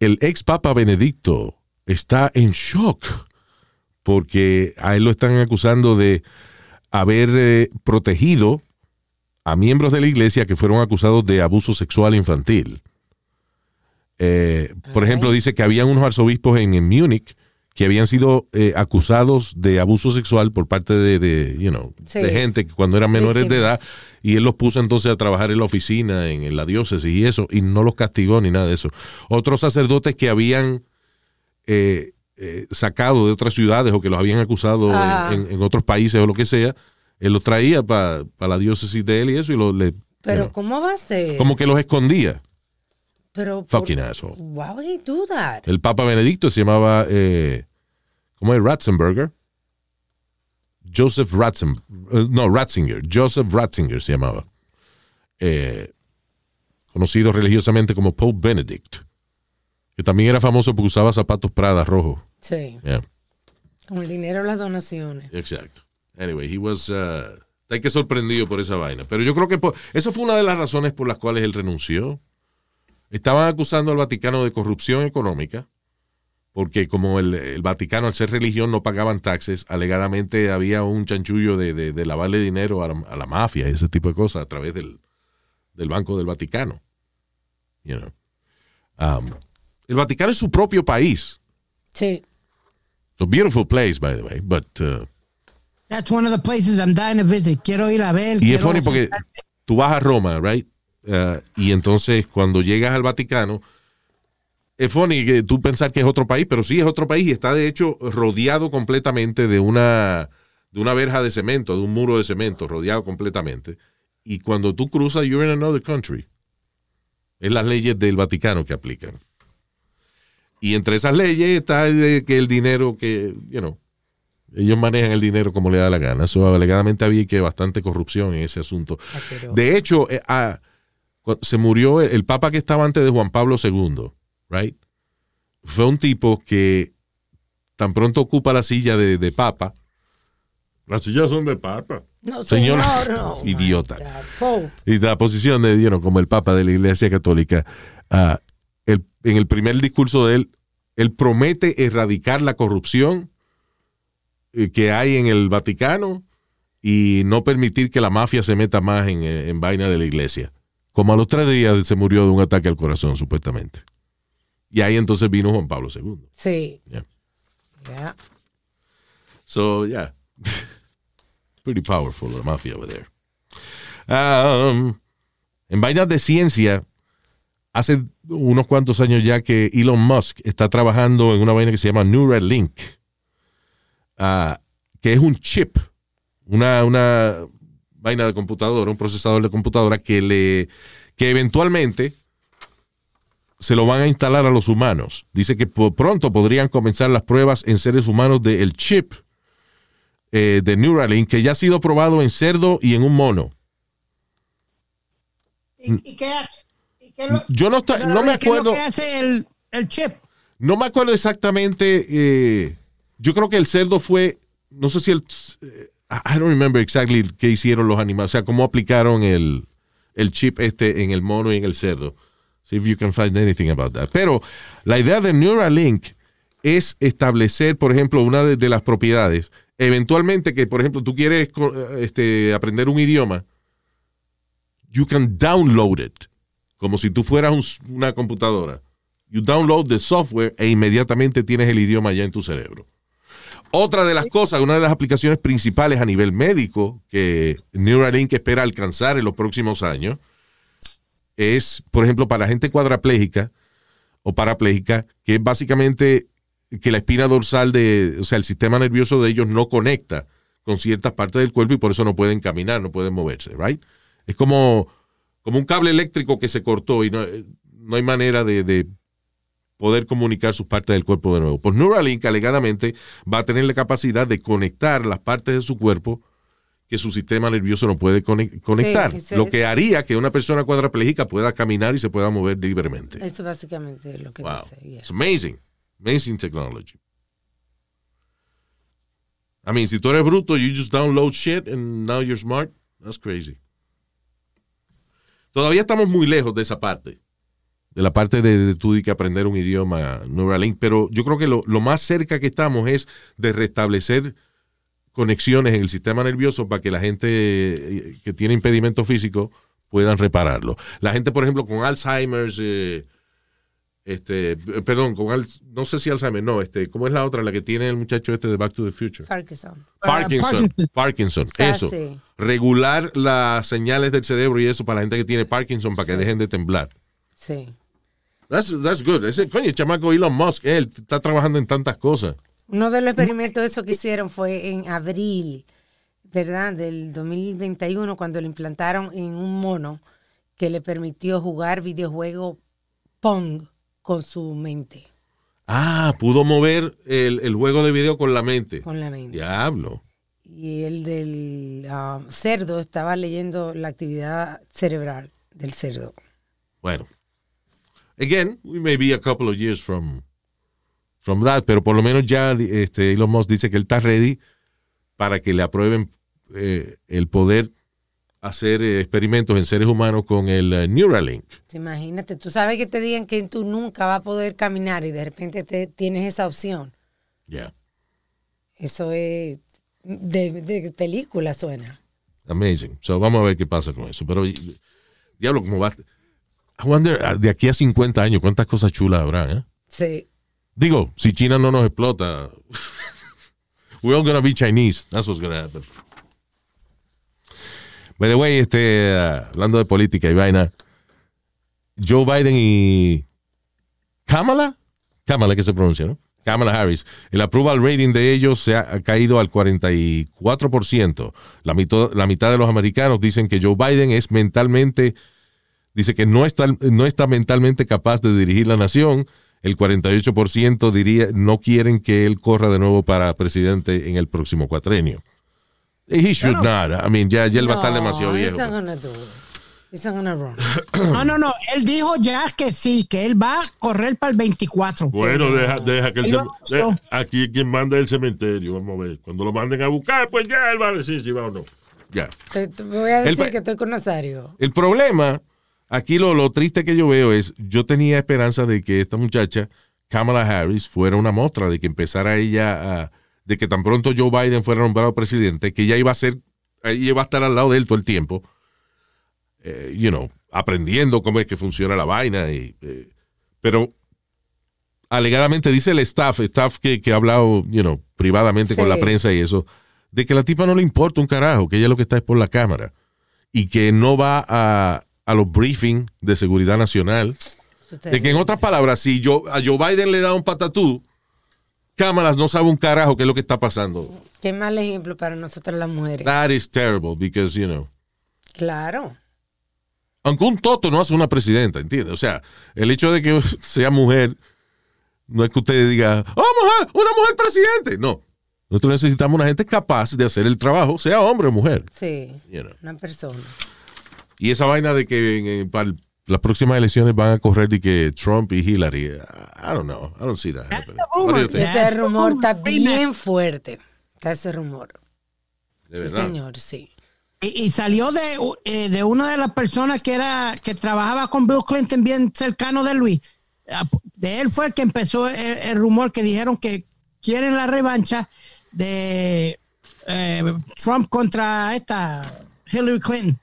El ex Papa Benedicto está en shock porque a él lo están acusando de haber eh, protegido a miembros de la iglesia que fueron acusados de abuso sexual infantil. Eh, por ejemplo, dice que habían unos arzobispos en, en Múnich que habían sido eh, acusados de abuso sexual por parte de, de, you know, Sí. de gente que cuando eran menores de edad y él los puso entonces a trabajar en la oficina, en, en la diócesis y eso, y no los castigó ni nada de eso. Otros sacerdotes que habían eh, eh, sacado de otras ciudades o que los habían acusado Ah. en, en- en otros países o lo que sea, él los traía para la diócesis de él y eso y lo, le, Pero ¿cómo va a ser? como que los escondía. Pero por- Fucking asshole. Why would he do that? El Papa Benedicto se llamaba, eh, ¿cómo es? Ratzenberger. Joseph Ratzen, eh, no, Ratzinger. Joseph Ratzinger se llamaba. Eh, conocido religiosamente como Pope Benedict. Que también era famoso porque usaba zapatos Prada rojos. Sí. Yeah, Con el dinero las donaciones. exacto. Anyway, he was, uh, está que sorprendido por esa vaina. Pero yo creo que por- eso fue una de las razones por las cuales él renunció. Estaban acusando al Vaticano de corrupción económica, porque como el, el Vaticano, al ser religión, no pagaban taxes, alegadamente había un chanchullo de, de- de lavarle dinero a la, a la mafia y ese tipo de cosas a través del, del Banco del Vaticano. You know. Um, el Vaticano es su propio país. Sí. It's a beautiful place, by the way, but... uh, That's one of the places I'm dying to visit. Quiero ir a ver. Y es funny porque tú vas a Roma, right? Uh, y entonces cuando llegas al Vaticano, es funny que tú pensar que es otro país, pero sí es otro país y está de hecho rodeado completamente de una, de una verja de cemento, de un muro de cemento, rodeado completamente. Y cuando tú cruzas, you're in another country. Es las leyes del Vaticano que aplican. Y entre esas leyes está de que el dinero que, you know, ellos manejan el dinero como le da la gana. So, alegadamente había que bastante corrupción en ese asunto. Asqueroso. De hecho, eh, ah, se murió el, el papa que estaba antes de Juan Pablo II, right? Fue un tipo que tan pronto ocupa la silla de, de papa, Las sillas son de papa. No, Señor, señor, no. [laughs] idiota. Y la posición de, you know, como el papa de la Iglesia Católica, ah, en el primer discurso de él, él promete erradicar la corrupción eh, que hay en el Vaticano y no permitir que la mafia se meta más en, eh, en vaina de la iglesia. Como a los tres días se murió de un ataque al corazón, supuestamente. Y ahí entonces vino Juan Pablo II. Sí. Yeah. Ya. So, yeah. [laughs] Pretty powerful, la mafia over there. Um, en vainas de ciencia, hace unos cuantos años ya que Elon Musk está trabajando en una vaina que se llama Neuralink, ah, que es un chip, una, una vaina de computadora, un procesador de computadora que le que eventualmente se lo van a instalar a los humanos. Dice que pronto podrían comenzar las pruebas en seres humanos del chip eh, de Neuralink, que ya ha sido probado en cerdo y en un mono. ¿Y, qué? ¿Y qué lo- Yo no, no me ¿qué acuerdo. que hace el, el chip? No me acuerdo exactamente. eh, yo creo que el cerdo fue. No sé si el. eh, I don't remember exactly qué hicieron los animales. O sea, cómo aplicaron el, el chip este en el mono y en el cerdo. See if you can find anything about that. Pero la idea de Neuralink es establecer, por ejemplo, una de, de las propiedades. Eventualmente, que por ejemplo tú quieres co- este, aprender un idioma, you can download it. Como si tú fueras un- una computadora you download the software e inmediatamente tienes el idioma ya en tu cerebro. Otra de las cosas, una de las aplicaciones principales a nivel médico que Neuralink espera alcanzar en los próximos años es, por ejemplo, para gente cuadraplégica o parapléjica, que es básicamente que la espina dorsal de, o sea, el sistema nervioso de ellos no conecta con ciertas partes del cuerpo y por eso no pueden caminar, no pueden moverse, right? Es como, como un cable eléctrico que se cortó y no, no hay manera de, de poder comunicar sus partes del cuerpo de nuevo. Pues Neuralink alegadamente va a tener la capacidad de conectar las partes de su cuerpo que su sistema nervioso no puede conec- conectar, lo que haría que una persona cuadraplégica pueda caminar y se pueda mover libremente. Eso básicamente es lo que Wow. dice. yeah. It's amazing. Amazing technology. I mean, si tú eres bruto, you just download shit and now you're smart. That's crazy. Todavía estamos muy lejos de esa parte. De la parte de, de tú y que aprender un idioma Neuralink. Pero yo creo que lo, lo más cerca que estamos es de restablecer conexiones en el sistema nervioso para que la gente eh, que tiene impedimento físico puedan repararlo. La gente, por ejemplo, con Alzheimer's, eh, este, perdón, con Al- no sé si Alzheimer, no, este, ¿cómo es la otra? La que tiene el muchacho este de Back to the Future. Parkinson. Parkinson, Parkinson. Parkinson, Ah, eso. sí. Regular las señales del cerebro y eso para la gente que tiene Parkinson para que dejen de temblar. Sí. That's, that's good. Ese coño, el chamaco Elon Musk, él está trabajando en tantas cosas. Uno de los experimentos eso que hicieron fue en abril, ¿verdad? Del 2021, cuando le implantaron en un mono que le permitió jugar videojuego Pong con su mente, Ah, pudo mover el, el juego de video con la mente. con la mente. Diablo. Y el del ah, cerdo estaba leyendo la actividad cerebral del cerdo. Bueno. Again, we may be a couple of years from, from that, pero por lo menos ya este, Elon Musk dice que él está ready para que le aprueben eh, el poder hacer eh, experimentos en seres humanos con el eh, Neuralink. Te Imagínate, tú sabes que te digan que tú nunca vas a poder caminar y de repente te, tienes esa opción. Yeah. Eso es de, de película suena. Amazing. So vamos a ver qué pasa con eso. Pero, diablo, ¿cómo va? I wonder, ah, de aquí a 50 años, ¿cuántas cosas chulas habrá? eh? Sí. Digo, si China no nos explota, [laughs] we're all gonna be Chinese. That's what's gonna happen. By the way, este, ah, hablando de política y vaina, Joe Biden y Kamala, Kamala que se pronuncia, ¿no? Kamala Harris, el approval rating de ellos se ha, caído al 44%. La mitad, la mitad de los americanos dicen que Joe Biden es mentalmente dice que no está, no está mentalmente capaz de dirigir la nación. El 48% diría no quieren que él corra de nuevo para presidente en el próximo cuatrenio. He should not. I mean, ya, ya él va a estar demasiado viejo. Gonna run. [coughs] No, no, no. Él dijo ya que sí, que él va a correr para el 24. Bueno, deja, deja que el ¿no? eh, aquí quien manda es el cementerio, vamos a ver. Cuando lo manden a buscar, pues ya él va a decir si va o no. Ya. Te, te voy a El decir pa- que estoy con Nazario. El problema, aquí lo, lo triste que yo veo es, yo tenía esperanza de que esta muchacha, Kamala Harris, fuera una muestra, de que empezara ella a, de que tan pronto Joe Biden fuera nombrado presidente, que ella iba a ser va a estar al lado de él todo el tiempo, eh, you know, aprendiendo cómo es que funciona la vaina. Y, eh, pero alegadamente dice el staff, staff que, que ha hablado, you know, privadamente con la prensa y eso, de que la tipa no le importa un carajo, que ella lo que está es por la cámara y que no va a, a los briefings de seguridad nacional. De que en otras palabras, si yo, a Joe Biden le da un patatú, cámaras no sabe un carajo qué es lo que está pasando. Qué mal ejemplo para nosotras las mujeres. That is terrible because, you know, Claro. Aunque un toto no hace una presidenta, ¿entiendes? O sea, el hecho de que [laughs] sea mujer no es que usted diga, oh, mujer, una mujer presidente. No. Nosotros necesitamos una gente capaz de hacer el trabajo, sea hombre o mujer. Sí. You know. Una persona. Y esa vaina de que en- en- para el- las próximas elecciones van a correr y que Trump y Hillary, I don't know, I don't see that? Ese That's rumor the está bien fuerte. Está ese rumor. De Sí, verdad. señor, sí. Y, y salió de, eh, de una de las personas que era que trabajaba con Bill Clinton bien cercano de Luis. Ah, De él fue el que empezó el, el rumor que dijeron que quieren la revancha de eh, Trump contra esta Hillary Clinton.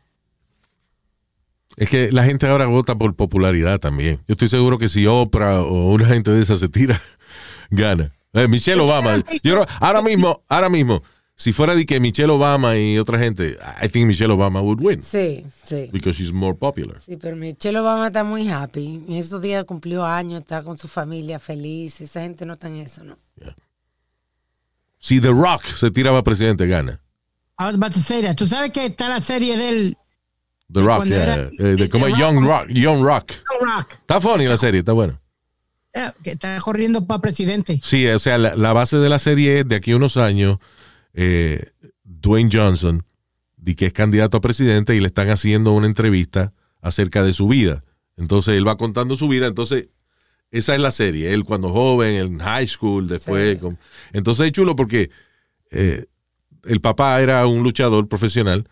Es que la gente ahora vota por popularidad también. Yo estoy seguro que si Oprah o una gente de esa se tira, [laughs] gana. Eh, Michelle Obama. Yo ahora mismo, ahora mismo, si fuera de que Michelle Obama y otra gente, I think Michelle Obama would win Sí, sí. because she's more popular. Sí, pero Michelle Obama está muy happy. En esos días cumplió años, está con su familia feliz. Esa gente no está en eso, ¿no? Si The Rock se tiraba presidente, gana. I was about to say that. Tú sabes que está la serie del The Rock, yeah. era- Eh, de de- como Young Rock. Rock, Young Rock. Rock, Está funny la serie, está buena. eh, que está corriendo para presidente. Sí, o sea, la, la base de la serie es de aquí a unos años, eh, Dwayne Johnson, que es candidato a presidente y le están haciendo una entrevista acerca de su vida. Entonces él va contando su vida, entonces esa es la serie, él cuando joven, en high school, después. Sí. con- entonces es chulo porque eh, el papá era un luchador profesional.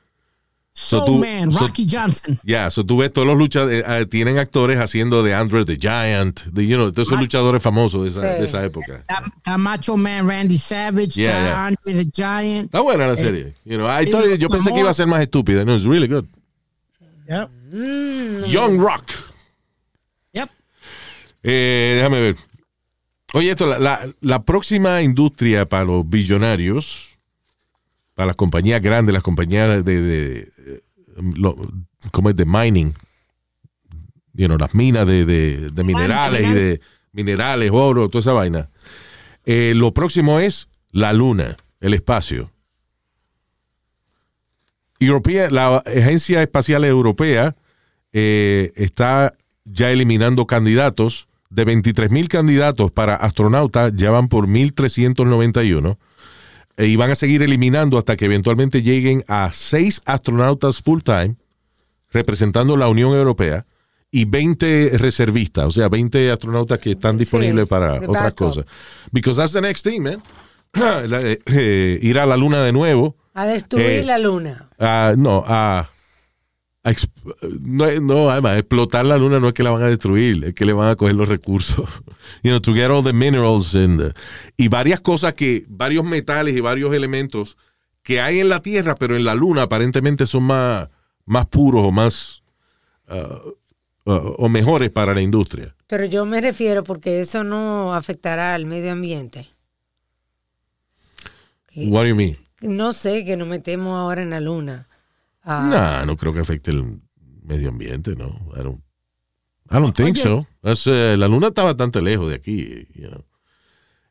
So tú- Man, so- Rocky Johnson. Ya, so tú ves todos los luchadores, eh, tienen actores haciendo de Andre the Giant, de, you know, todos esos luchadores famosos de esa, Sí. de esa época. Está, Macho Man Randy Savage, Yeah, está yeah. Andre the Giant. Está buena la serie. You know, I thought- yo pensé que iba a ser más estúpida. No, it's really good. Yep. Young Rock. Yep. Eh, déjame ver. Oye, esto, la, la- la próxima industria para los billonarios, para las compañías grandes, las compañías de, de, eh, lo- ¿cómo es? De mining. You know, las minas de, de- de minerales y de minerales, oro, toda esa vaina. Eh, lo próximo es la luna, el espacio. Europea, la Agencia Espacial Europea eh, está ya eliminando candidatos. De 23 mil candidatos para astronautas, ya van por 1.391. E, y van a seguir eliminando hasta que eventualmente lleguen a seis astronautas full time, representando la Unión Europea, y 20 reservistas, o sea, 20 astronautas que están disponibles para otras cosas. Because that's the next thing, man. [clears throat] La- eh, eh, ir a la luna de nuevo. A destruir Eh, la luna. Ah, no, a, a no, no, además, explotar la luna no es que la van a destruir, es que le van a coger los recursos. [laughs] You know, to get all the minerals and, uh, y varias cosas que, varios metales y varios elementos que hay en la Tierra, pero en la luna aparentemente son más, más puros o más, uh, uh, o mejores para la industria. Pero yo me refiero porque eso no afectará al medio ambiente. What do you mean? No sé que nos metemos ahora en la luna. Ah, No, no creo que afecte el medio ambiente, no. I don't, I don't think Oye. so. Eh, la luna está bastante lejos de aquí. you know.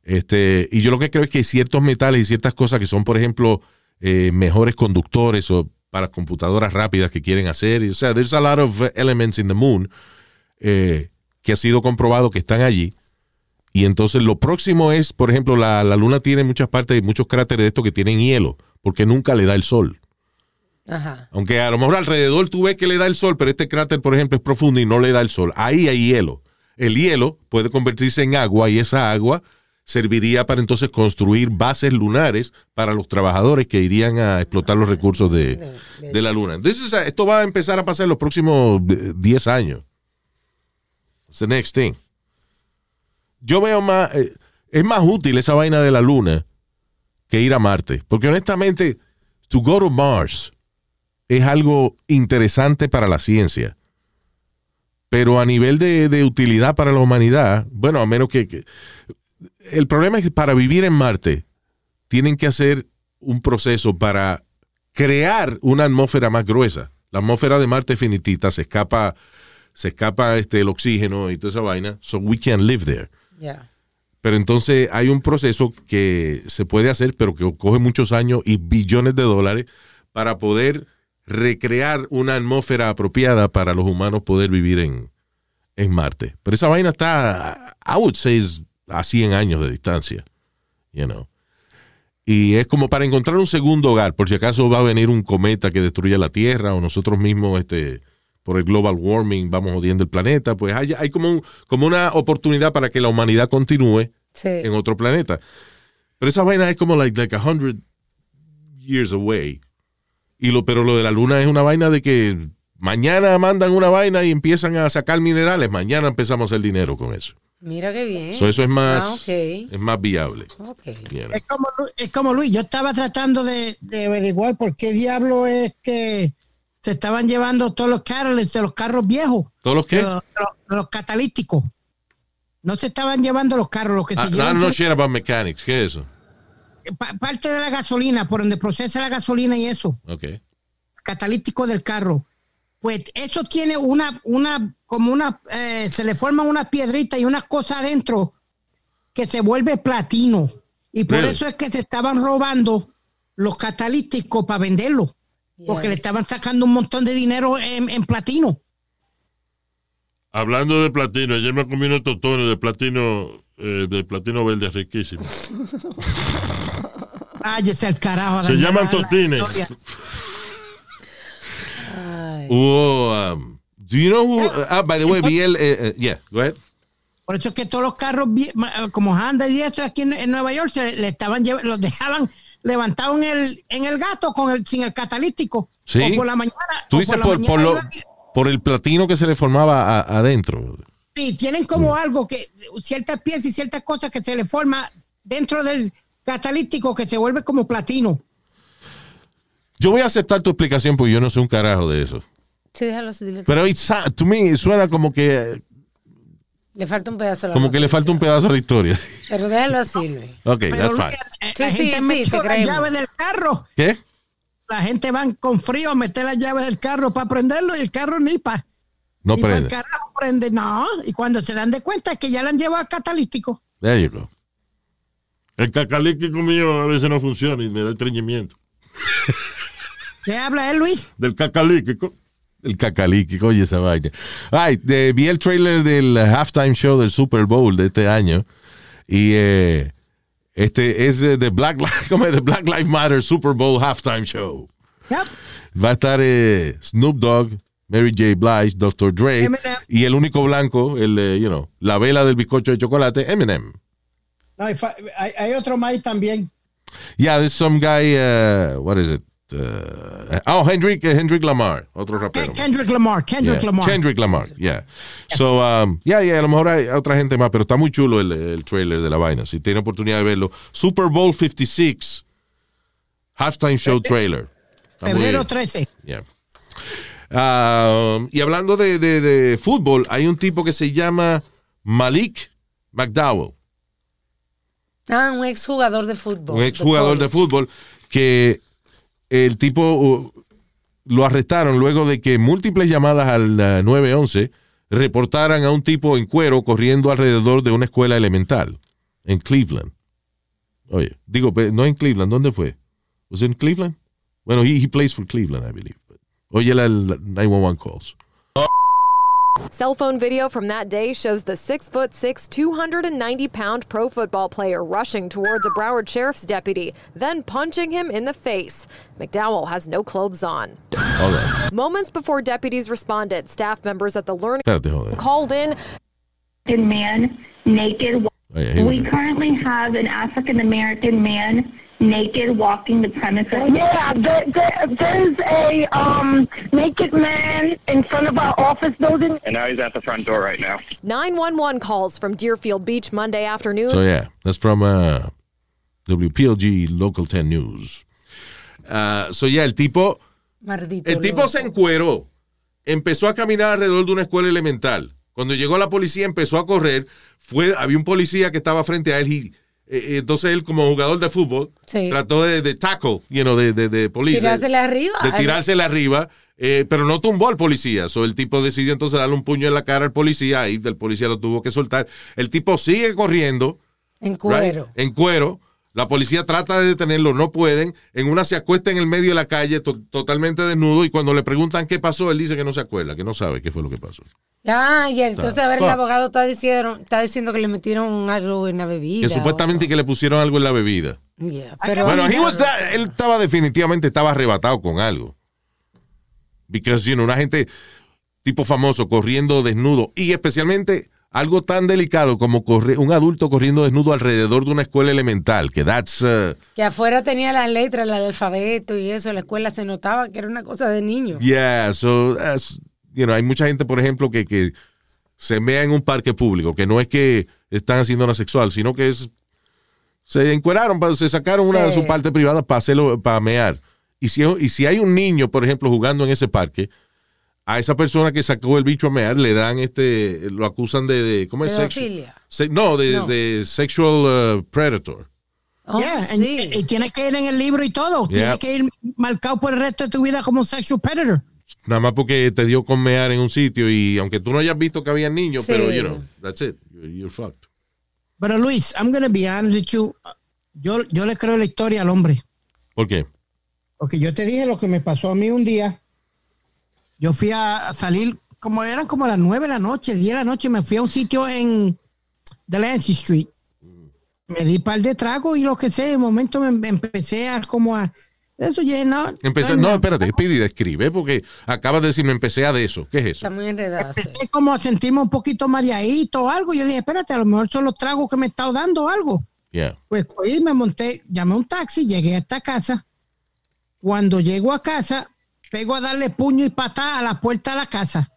Este, y yo lo que creo es que hay ciertos metales y ciertas cosas que son, por ejemplo, eh, mejores conductores o para computadoras rápidas que quieren hacer. Y, O sea, there's a lot of elements in the moon eh, que ha sido comprobado que están allí. Y entonces lo próximo es, por ejemplo, la, la luna tiene muchas partes, muchos cráteres de estos que tienen hielo, porque nunca le da el sol. Ajá. Aunque a lo mejor alrededor tú ves que le da el sol, pero este cráter, por ejemplo, es profundo y no le da el sol. Ahí hay hielo. El hielo puede convertirse en agua y esa agua serviría para entonces construir bases lunares para los trabajadores que irían a explotar los recursos de, de la luna. Entonces, esto va a empezar a pasar en los próximos eh, 10 años. It's the next thing. Yo veo más, eh, es más útil esa vaina de la luna que ir a Marte. Porque honestamente, to go to Mars es algo interesante para la ciencia. Pero a nivel de, de utilidad para la humanidad, bueno, a menos que, que- El problema es que para vivir en Marte tienen que hacer un proceso para crear una atmósfera más gruesa. La atmósfera de Marte es finitita, se escapa, se escapa este, el oxígeno y toda esa vaina. So we can live there. Pero entonces hay un proceso que se puede hacer, pero que coge muchos años y billones de dólares para poder recrear una atmósfera apropiada para los humanos poder vivir en, en Marte. Pero esa vaina está, I would say, a 100 años de distancia. You know. Y es como para encontrar un segundo hogar, por si acaso va a venir un cometa que destruya la Tierra o nosotros mismos, este, por el global warming, vamos jodiendo el planeta. Pues hay, hay como, un- como una oportunidad para que la humanidad continúe Sí. en otro planeta. Pero esa vaina es como like, like a hundred years away. Y lo, pero lo de la luna es una vaina de que mañana mandan una vaina y empiezan a sacar minerales. Mañana empezamos a hacer dinero con eso. Mira qué bien. So, eso es más, Ah, es más viable. Es como, es como Luis, yo estaba tratando de, de averiguar por qué diablo es que se estaban llevando todos los catalysts de los carros viejos. ¿Todos los qué? De los, de los- de los catalíticos. No se estaban llevando los carros, los que Ah, se no, llevan no son- shit about mechanics. ¿Qué es eso? Pa- parte de la gasolina, por donde procesa la gasolina y eso, Ok. catalítico del carro. Pues eso tiene una, una, como una, eh, se le forman unas piedritas y unas cosas adentro que se vuelve platino. Y por Really? eso es que se estaban robando los catalíticos para venderlos. Porque Yes. le estaban sacando un montón de dinero en, en platino. Hablando de platino, ayer me comí unos totones de platino, eh, de platino verde riquísimo. [laughs] Váyese al carajo. Se llaman la- la totines. Hubo, um, do you know who, ah, by the way, vi el, eh, eh, yeah, go ahead. Por eso es que todos los carros, como Honda y eso aquí en, en Nueva York, se le estaban los dejaban levantados en el, en el gato con el, sin el catalítico. Sí. O por la mañana. Tú dices por, mañana por, lo- por el platino que se le formaba a- adentro. Sí, tienen como algo que, ciertas piezas y ciertas cosas que se le forma dentro del catalítico que se vuelve como platino. Yo voy a aceptar tu explicación porque yo no sé un carajo de eso. Sí, déjalo. Pero to me suena como que Le falta un pedazo a la como que le falta un pedazo a la historia. Pero déjalo así, Luis. [laughs] Ok, Pero that's fine. eh, Sí, la sí, gente sí, metió la llave del carro. ¿Qué? La gente van con frío a meter la llave del carro para prenderlo y el carro ni para. No prende. carajo prende. No, y cuando se dan de cuenta es que ya le han llevado al catalítico. There you go. El cacalíquico mío a veces no funciona y me da estreñimiento. [laughs] ¿Qué habla él, Luis? Del cacalíquico. El cacaliqui, oye esa vaina. Ay, de- vi el trailer del halftime show del Super Bowl de este año y eh, este es de Black, Li- [laughs] ¿cómo es? The Black Lives Matter Super Bowl halftime show. Yep. Va a estar eh, Snoop Dogg, Mary J. Blige, Dr. Dre Eminem. y el único blanco, el, eh, you know, la vela del bizcocho de chocolate, Eminem. No, fa- hay- hay otro más también. Yeah, there's some guy, uh, what is it? Uh, oh, Hendrick, eh, Hendrick Lamar, otro rapero. Ken- Kendrick Lamar. Kendrick Yeah, Lamar. Kendrick Lamar, yeah. So, um, yeah, yeah, a lo mejor hay otra gente más, pero está muy chulo el, el trailer de la vaina. Si tiene oportunidad de verlo. Super Bowl 56, halftime show trailer. Febrero bien. 13. Yeah. Um, y hablando de, de- de fútbol, hay un tipo que se llama Malik McDowell, Ah, un exjugador de fútbol. un exjugador de fútbol, que el tipo uh, lo arrestaron luego de que múltiples llamadas al uh, 911 reportaran a un tipo en cuero corriendo alrededor de una escuela elemental en Cleveland. Oye, digo, no en Cleveland, ¿dónde fue? ¿Was in Cleveland? Bueno, he, he plays for Cleveland, I believe. Oye, el 911 calls. Cell phone video from that day shows the six foot six, 290 pound pro football player rushing towards a Broward sheriff's deputy, then punching him in the face. McDowell has no clothes on. All right. Moments before deputies responded, staff members at the learning Espérate, joder. called in African man naked. Oye, here we We currently have an African American man naked walking the premises. Yeah, there, there, there's a um, naked man in front of our office building. And now he's at the front door right now. 911 calls from Deerfield Beach Monday afternoon. So yeah, that's from uh, WPLG Local 10 News. Ah, so ya, el tipo, Maldito. el tipo loco. se encueró, empezó a caminar alrededor de una escuela elemental. Cuando llegó la policía empezó a correr, fue, había un policía que estaba frente a él y entonces él como jugador de fútbol Sí. trató de, de tackle, you know, de, de, de police, Tirársela arriba. de tirársela arriba, eh, pero no tumbó al policía. So, el tipo decidió entonces darle un puño en la cara al policía y el policía lo tuvo que soltar. El tipo sigue corriendo. En right, cuero. En cuero. La policía trata de detenerlo, no pueden. En una se acuesta en el medio de la calle to- totalmente desnudo y cuando le preguntan qué pasó, él dice que no se acuerda, que no sabe qué fue lo que pasó. Ah, y entonces a ver, el abogado está diciendo, está diciendo que le metieron algo en la bebida. Que supuestamente que le pusieron algo en la bebida. Yeah, pero Bueno, he was that- él estaba definitivamente estaba arrebatado con algo. Because, you know, una gente tipo famoso corriendo desnudo y especialmente algo tan delicado como un adulto corriendo desnudo alrededor de una escuela elemental, que that's uh, que afuera tenía las letras, el alfabeto y eso, en la escuela se notaba que era una cosa de niño. yeah, so that's, you know, hay mucha gente, por ejemplo, que, que se mea en un parque público, que no es que están haciendo una sexual, sino que es se encueraron, se sacaron una de Sí. su parte privada para hacerlo, para mear. Y si, y si hay un niño, por ejemplo, jugando en ese parque, a esa persona que sacó el bicho a mear le dan este, lo acusan de, de ¿cómo es? Sexu- Pedofilia. se- no, de, No. de sexual uh, predator. Oh, Yeah, sí. y tiene que ir en el libro y todo. Yeah. Tiene que ir marcado por el resto de tu vida como sexual predator. Nada más porque te dio con mear en un sitio y aunque tú no hayas visto que había niños, Sí. pero, you know, that's it. You're, you're fucked. Pero Luis, I'm gonna be honest with you. Yo, yo le creo la historia al hombre. ¿Por qué? Porque yo te dije lo que me pasó a mí un día. Yo fui a salir, como eran como las nueve de la noche, 10 de la noche, me fui a un sitio en Delancey Street. Me di par de tragos y lo que sé, de momento me, me empecé a como a... Eso ya no... Empecé, no, espérate, Speedy, describe porque acabas de decir, me empecé a de eso. ¿Qué es eso? Está muy enredado. Empecé como a sentirme un poquito mareadito o algo. Yo dije, espérate, a lo mejor son los tragos que me he estado dando o algo. Yeah. Pues cogí, me monté, llamé un taxi, llegué a esta casa. Cuando llego a casa, pego a darle puño y patada a la puerta de la casa,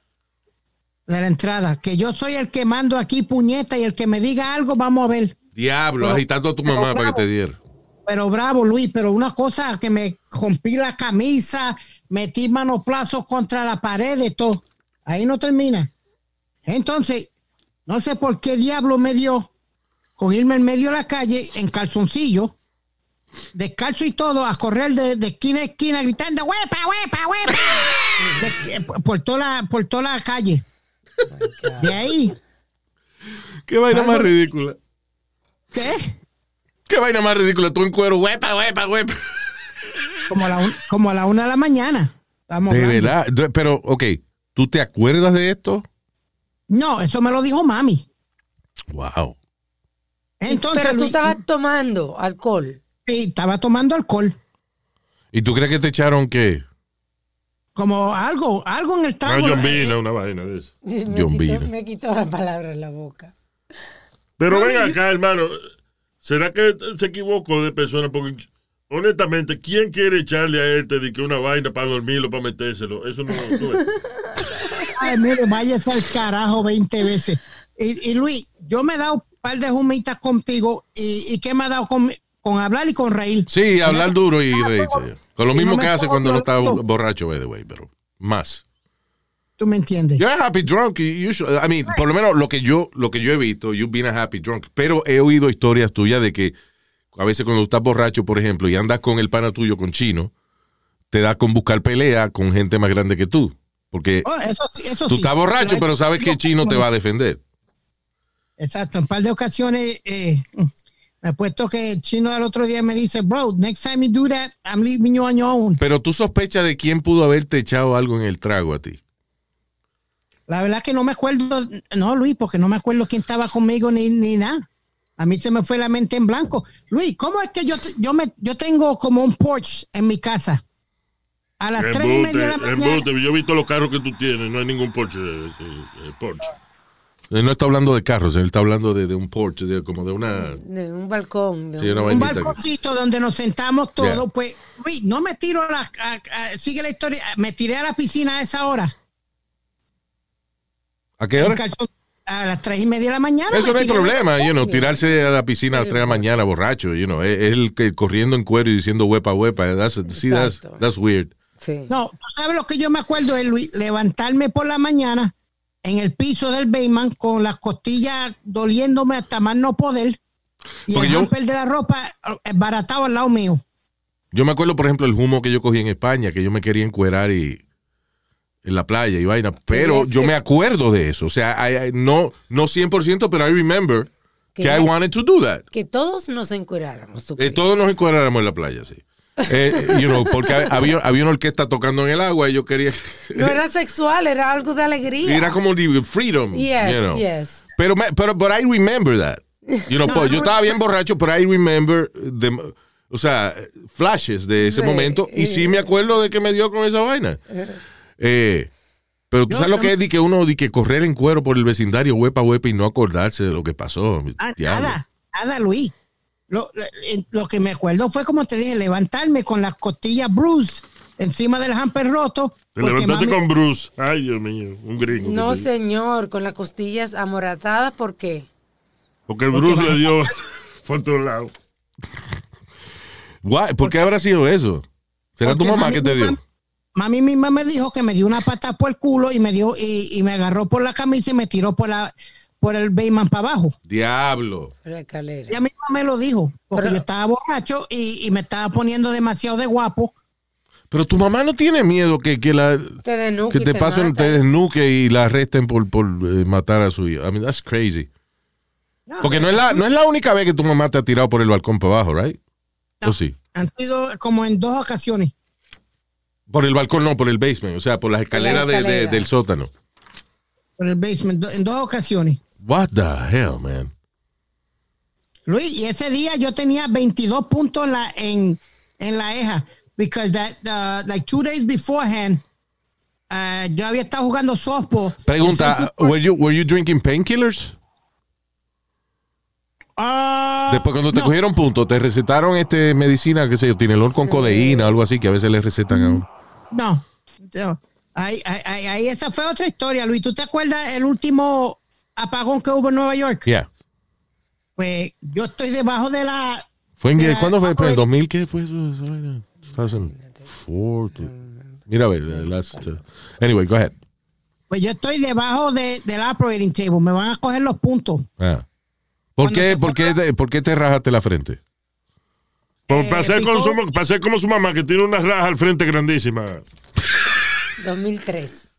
de la entrada. Que yo soy el que mando aquí puñeta y el que me diga algo, vamos a ver. Diablo, Pero- agitando a tu mamá para que te diera. Pero bravo, Luis, pero una cosa que me rompí la camisa, metí manoplazos contra la pared de todo. Ahí no termina. Entonces, no sé por qué diablo me dio con irme en medio de la calle en calzoncillo, descalzo y todo, a correr de, de esquina a esquina gritando, huepa, huepa, huepa, [laughs] De- por, toda la, por toda la calle. De ahí, Qué vaina más ridícula. ¿qué? Qué vaina más ridícula. Tú en cuero, huepa, huepa, huepa. Como a la, un- como a la una de la mañana. Estamos De verdad. Pero, ok, ¿tú te acuerdas de esto? No, eso me lo dijo mami. Wow. Entonces, Pero tú Luis, estabas tomando alcohol. Sí, estaba tomando alcohol. ¿Y tú crees que te echaron qué? Como algo, algo en el Una trago. yombina, eh, una vaina de eso. Me John quitó, me quitó la palabra en la boca. Pero Mami, ven yo- acá, hermano. ¿Será que se equivocó de persona? Porque, honestamente, ¿quién quiere echarle a este de que una vaina para dormirlo, para metérselo? Eso no. no es. [laughs] Ay, mire, váyase al carajo 20 veces. Y, y Luis, yo me he dado un par de humitas contigo. ¿Y, y qué me ha dado con, con hablar y con reír? Sí, hablar duro y reírse. Con lo mismo no que hace cuando no está borracho, by the way, pero más. ¿Tú me entiendes? You're a happy drunk. You should- I mean, por lo menos lo que yo, lo que yo he visto, you've been a happy drunk. Pero he oído historias tuyas de que a veces cuando estás borracho, por ejemplo, y andas con el pana tuyo, con chino, te da con buscar pelea con gente más grande que tú. Porque Oh, eso eso tú sí. estás borracho, pero sabes que chino te va a defender. Exacto, en un par de ocasiones eh, me he puesto que el chino del otro día me dice, bro, next time you do that, I'm leaving you on your own. Pero tú sospechas de quién pudo haberte echado algo en el trago a ti. La verdad que no me acuerdo, no, Luis, porque no me acuerdo quién estaba conmigo ni, ni nada. A mí se me fue la mente en blanco. Luis, ¿cómo es que yo, yo, me, yo tengo como un porch en mi casa? A las tres y media de la mañana. Yo he visto los carros que tú tienes. No hay ningún Porsche. eh, eh, Porsche. Él no está hablando de carros, él está hablando de, de un porche, de, como de una... De un balcón. de Sí, un- una un que- balconcito donde nos sentamos todos, Yeah. pues, Luis, no me tiro a la, a- a- sigue la historia, me tiré a la piscina a esa hora. ¿A qué hora? a las tres y media de la mañana. Eso no hay problema, you know, tirarse a la piscina a las 3 de la mañana borracho, you know, es es el que corriendo en cuero y diciendo huepa huepa, that's, see, that's, weird. No, ¿tú ¿sabes lo que yo me acuerdo es, Luis? Levantarme por la mañana en el piso del Bayman con las costillas doliéndome hasta más no poder y Porque el yo- hamper de la ropa eh, baratado al lado mío. Yo me acuerdo, por ejemplo, el humo que yo cogí en España, que yo me quería encuerar y en la playa y vaina, pero yo me acuerdo de eso, o sea, I- I- no, no 100%, pero I remember que, Que I wanted to do that. Que todos nos encueráramos. ¿tú Eh, todos nos encuadráramos en la playa, sí. Eh, you know, porque había, había una orquesta tocando en el agua y yo quería... No era sexual, era algo de alegría. Era como the freedom, Yes, you know. yes. Pero, me- pero, but I remember that. You know, pues, yo estaba bien borracho, pero I remember, the- o sea, flashes de ese Sí, momento. Y sí eh. me acuerdo de que me dio con esa vaina. Eh, pero tú sabes lo que es de que uno, de que correr en cuero por el vecindario, huepa, huepa, y no acordarse de lo que pasó. Ah, nada, Luis. Lo, lo- que me acuerdo fue, como te dije, levantarme con las costillas bruised encima del hamper roto. Te porque levantaste mami- con Bruce. Ay, Dios mío, un gringo. No, señor, con las costillas amoratadas, ¿por qué? Porque Bruce le dio por todos lados. Why? ¿Por qué habrá sido eso? ¿Será tu Porque mamá mami que te dio? misma- Mami misma me dijo que me dio una pata por el culo y me dio y, y me agarró por la camisa y me tiró por la por el Bayman para abajo. Diablo. La escalera. Ella misma me lo dijo, porque Pero- yo estaba borracho y, y me estaba poniendo demasiado de guapo. Pero tu mamá no tiene miedo que, que la... Te desnuque Que te te pasen, te desnuque y la arresten por, por eh, matar a su hijo. I mean, that's crazy. Porque no es, la, no es la única vez que tu mamá te ha tirado por el balcón para abajo, right? ¿O sí? Han sido como en dos ocasiones. Por el balcón, no, por el basement. O sea, por las escaleras de- del sótano. Por el basement, en dos ocasiones. What the hell, man? Luis, y ese día yo tenía 22 puntos en la, en, en la EJA. Because that, uh, like two days beforehand, uh, yo había estado jugando softball. Pregunta, were you, were you drinking painkillers? Ah, Después cuando te no. cogieron puntos, te recetaron este medicina, qué sé yo, Tinelor con codeína o algo así, que a veces le recetan a uno. No, no. Ahí, ahí- ahí esa fue otra historia, Luis. ¿Tú te acuerdas el último apagón que hubo en Nueva York? Yeah. Pues yo estoy debajo de la... ¿Fue en, de la- ¿Cuándo fue? ¿En el 2000 qué fue eso? esa vaina? 2004. Mira, a ver, last, uh, anyway, go ahead. Pues yo estoy debajo de, del operating table. Me van a coger los puntos. Ah. ¿Por qué, por, qué te, ¿Por qué te rajaste la frente? Por Eh, su, pasar como su mamá, que tiene una raja al frente grandísima. 2003.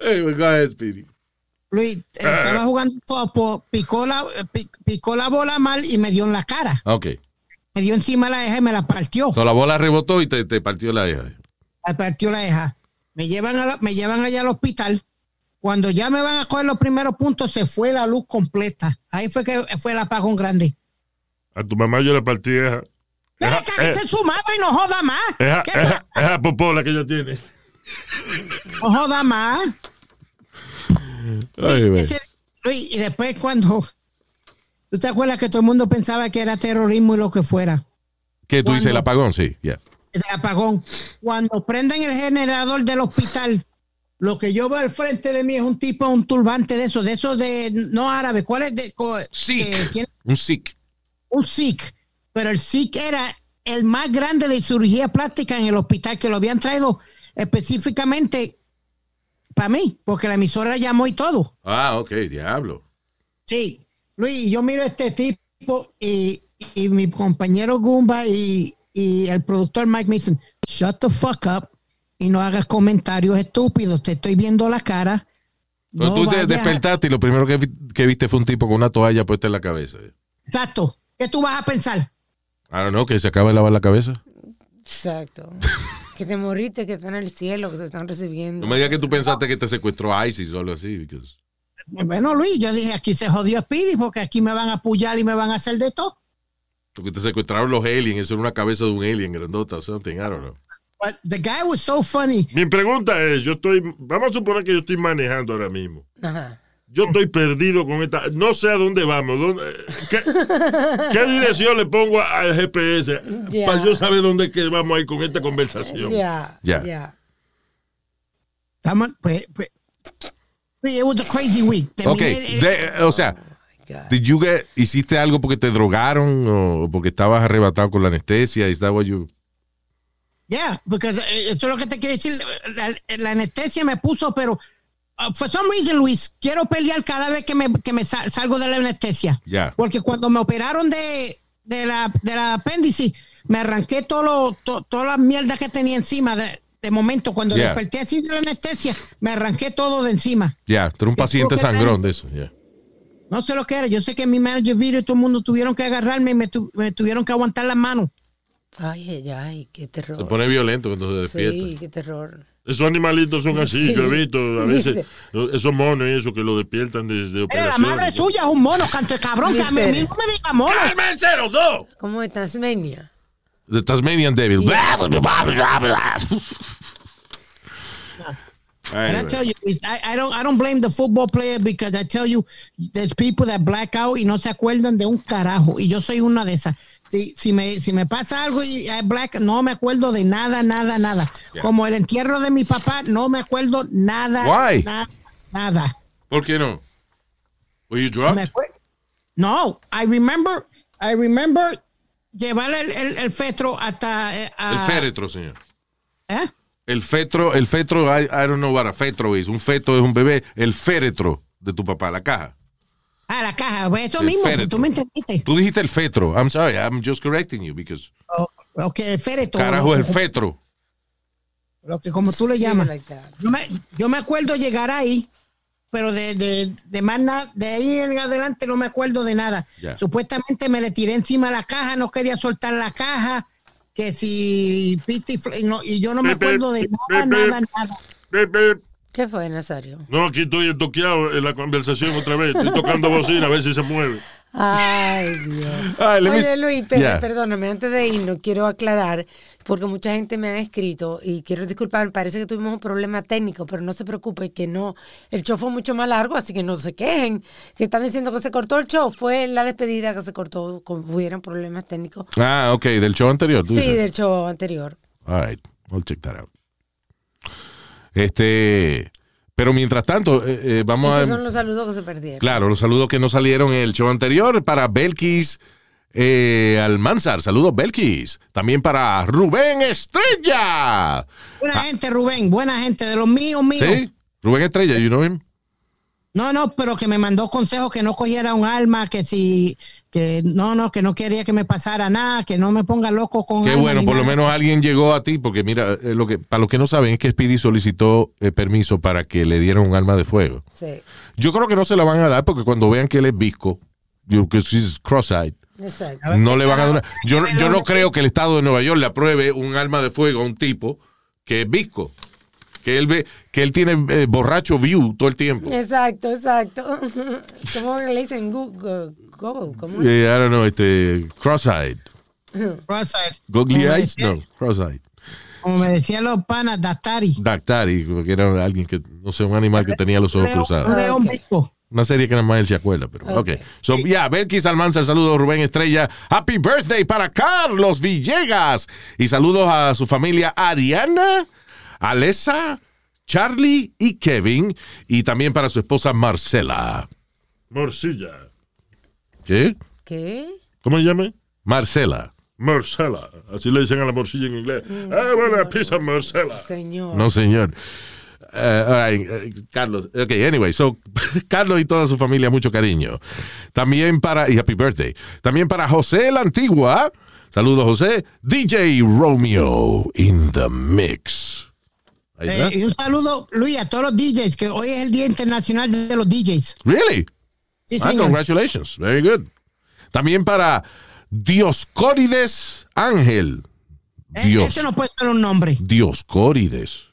Anyway, go ahead, Speedy. Luis, eh, estaba jugando softball, picó la, eh, pi- picó la bola mal y me dio en la cara. Ok. Me dio encima la eja y me la partió. So, la bola rebotó y te, te partió la hija. Me partió la eja. Me llevan, a la- me llevan allá al hospital. Cuando ya me van a coger los primeros puntos, se fue la luz completa. Ahí fue que fue el apagón grande. A tu mamá yo le partí esa. Pero cállese eh, su madre y no joda más. esa, ¿Qué esa- esa popola que ella tiene. No joda más. Ay. Ese- Luis, y después cuando... ¿Tú te acuerdas que todo el mundo pensaba que era terrorismo y lo que fuera? ¿Qué tú dices, el apagón? Sí, ya. El apagón. Cuando prenden el generador del hospital, lo que yo veo al frente de mí es un tipo, un turbante de esos, de esos de, no árabe, ¿cuál es? De, Sikh. eh. Un Sikh. Un Sikh. Pero el Sikh era el más grande de cirugía plástica en el hospital, que lo habían traído específicamente para mí, porque la emisora llamó y todo. Ah, ok, diablo. Sí, Luis, yo miro a este tipo y, y mi compañero Gumba y, y el productor Mike me dicen, shut the fuck up y no hagas comentarios estúpidos, te estoy viendo la cara. Pero No tú te despertaste y lo primero que, que viste fue un tipo con una toalla puesta en la cabeza. Exacto. ¿Qué tú vas a pensar? I don't know, que se acaba de lavar la cabeza. Exacto. [laughs] que te moriste, que está en el cielo, que te están recibiendo. No me digas que tú pensaste que te secuestró ISIS o algo así. because- Bueno, Luis, yo dije, aquí se jodió Speedy porque aquí me van a apoyar y me van a hacer de todo. Porque te secuestraron los aliens. Eso era una cabeza de un alien grandota o something. I don't know. But the guy was so funny. Mi pregunta es, yo estoy, vamos a suponer que yo estoy manejando ahora mismo. Ajá. Yo estoy perdido con esta, no sé a dónde vamos, dónde- ¿qué, qué [laughs] dirección le pongo al GPS Ya. para yo saber dónde es que vamos a ir con esta conversación? Ya, Ya. ya. Estamos, pues, pues, It was a crazy week. Ok, Terminé- de- o sea, God. did you get, ¿hiciste algo porque te drogaron o porque estabas arrebatado con la anestesia? Is that what you... Yeah, porque eh, esto es lo que te quiero decir. La, la anestesia me puso, pero for some reason, Luis, quiero pelear cada vez que me, que me sal- salgo de la anestesia. Ya. Porque cuando me operaron de, de la, de la apéndice, me arranqué todo lo, to- toda la mierda que tenía encima. De, de momento, cuando Yeah. desperté así de la anestesia, me arranqué todo de encima. Ya, tú eres un paciente sangrón de eso, ya. No sé lo que era. Yo sé que mi manager video y todo el mundo tuvieron que agarrarme y me, tu- me tuvieron que aguantar las manos. Ay, ay, ay, qué Se terror. pone violento cuando se despierta. Sí, qué terror. Esos animalitos son así, Sí. yo he visto a veces ¿Viste? esos monos y eso que lo despiertan desde Pero la madre suya es un mono, canto de cabrón. Que a mí, a mí no me diga mono. ¡Cálmense los dos! ¿Cómo es Tasmania? The Tasmanian Devil. And I tell you, it's- I, I don't, I don't blame the football player because I tell you, there's people that black out y no se acuerdan de un carajo. Y yo soy una de esas. Si, si, me, si me pasa algo y I black, no me acuerdo de nada, nada, nada. Yeah. Como el entierro de mi papá, no me acuerdo nada. Why? na- nada. ¿Por qué no? Were you acuer- No, I remember, I remember llevar el, el, el fetro hasta... eh, a- El féretro, señor. ¿Eh? El fetro, el fetro, I, I don't know what a fetro is. Un feto es un bebé. El féretro de tu papá, la caja. A la caja, pues eso El mismo, féretro. tú me entendiste. Tú dijiste el fetro. I'm sorry, I'm just correcting you because Oh, ok, el féretro. carajo es el fetro. Lo que como tú le llamas. Yo me, yo me acuerdo llegar ahí, pero de, de, de más nada, de ahí en adelante no me acuerdo de nada. Supuestamente me le tiré encima la caja, no quería soltar la caja, que si piti y fl- y, no- y yo no me acuerdo de nada, nada, nada. ¿Qué fue, Nazario? No, aquí estoy toqueado en la conversación otra vez. Estoy tocando bocina a ver si se mueve. Ay, Dios. Ay, me Oye, Luis, Yeah. perdóname, antes de irnos, quiero aclarar, porque mucha gente me ha escrito y quiero disculpar, parece que tuvimos un problema técnico, pero no se preocupe, que no, el show fue mucho más largo, así que no se quejen, que están diciendo que se cortó el show, fue la despedida que se cortó, con, hubieron problemas técnicos. Ah, ok, del show anterior. tú Sí, dices. del show anterior. All right, I'll check that out. Este, pero mientras tanto, eh, eh, vamos Esos a... son los saludos que se perdieron. Claro, los saludos que no salieron en el show anterior para Belkis eh, Almanzar. Saludos, Belkis. También para Rubén Estrella. Buena gente, Rubén, buena gente, de los míos, míos. Ah. ¿Sí? Rubén Estrella, you know him? No, no, pero que me mandó consejos que no cogiera un alma, que si, que no, no, que no quería que me pasara nada, que no me ponga loco con Qué alma bueno, por lo menos alguien llegó a ti, porque mira, eh, lo que, para los que no saben es que Speedy solicitó eh, permiso para que le dieran un arma de fuego. Sí, Yo creo que no se la van a dar porque cuando vean que él es visco, que es cross-eyed, exacto. no le van a dar. Yo, no- yo no creo que el Estado de Nueva York le apruebe un arma de fuego a un tipo que es visco, que él ve, que él tiene eh, borracho view todo el tiempo. Exacto, exacto. [laughs] ¿Cómo le dicen Google? Google ¿cómo? Eh, I don't know, este, cross-eyed. [laughs] Cross-eyed. Googly eyes, no, cross-eyed. Como me decían los panas, Dactari. Dactari, que era alguien que, no sé, un animal que tenía los ojos cruzados. un león visco. Una serie que nada más él se acuerda, pero ok. So, yeah, Belkis Almanzar, saludos Rubén Estrella. Happy birthday para Carlos Villegas. Y saludos a su familia Ariana, Alessa, Charlie y Kevin. Y también para su esposa Marcela. Morcilla. ¿Qué? ¿Qué? ¿Cómo se llama? Marcela. Morcella. Así le dicen a la morcilla en inglés. Ah, bueno, pizza morcella. Señor. No, señor. All right, eh, Carlos. Ok, anyway, so [laughs] Carlos y toda su familia, mucho cariño. También para, y happy birthday. También para José la Antigua. Saludos, José. DJ Romeo in the mix. Eh, y un saludo, Luis, a todos los DJs, que hoy es el Día Internacional de los DJs. Really? Sí, Ah, congratulations. Very good. También para Dioscórides Ángel. Eh, Dios. Ese no puede ser un nombre. Dioscórides.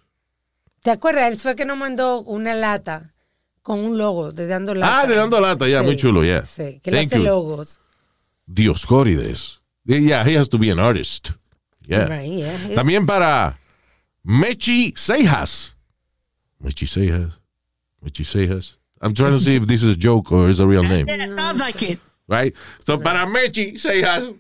¿Te acuerdas? Él fue que nos mandó una lata con un logo de dando lata. Ah, de dando lata, ya, Sí, muy chulo, ya. Sí, que le Thank hace you. logos. Dioscórides. Yeah, he has to be an artist. Yeah. Right, yeah, También para Mechi Seijas. Mechi Seijas. Mechi Seijas. I'm trying to see if this is a joke or is a real name. Yeah, sounds like it. Right? So para Mechi Seijas.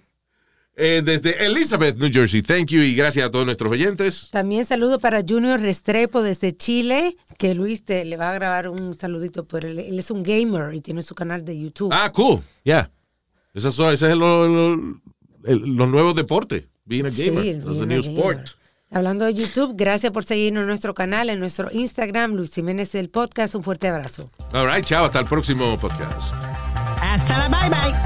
eh, desde Elizabeth, New Jersey. Thank you y gracias a todos nuestros oyentes. También saludo para Junior Restrepo desde Chile, que Luis te, le va a grabar un saludito, pero él, él es un gamer y tiene su canal de YouTube. Ah, cool. Yeah. Esos son, ese es lo- lo- el- los nuevos deportes. Being a Sí, gamer. el That's a new gamer. sport. Hablando de YouTube, gracias por seguirnos en nuestro canal, en nuestro Instagram, Luis Jiménez el Podcast. Un fuerte abrazo. All right, chao. Hasta el próximo podcast. Hasta la bye bye.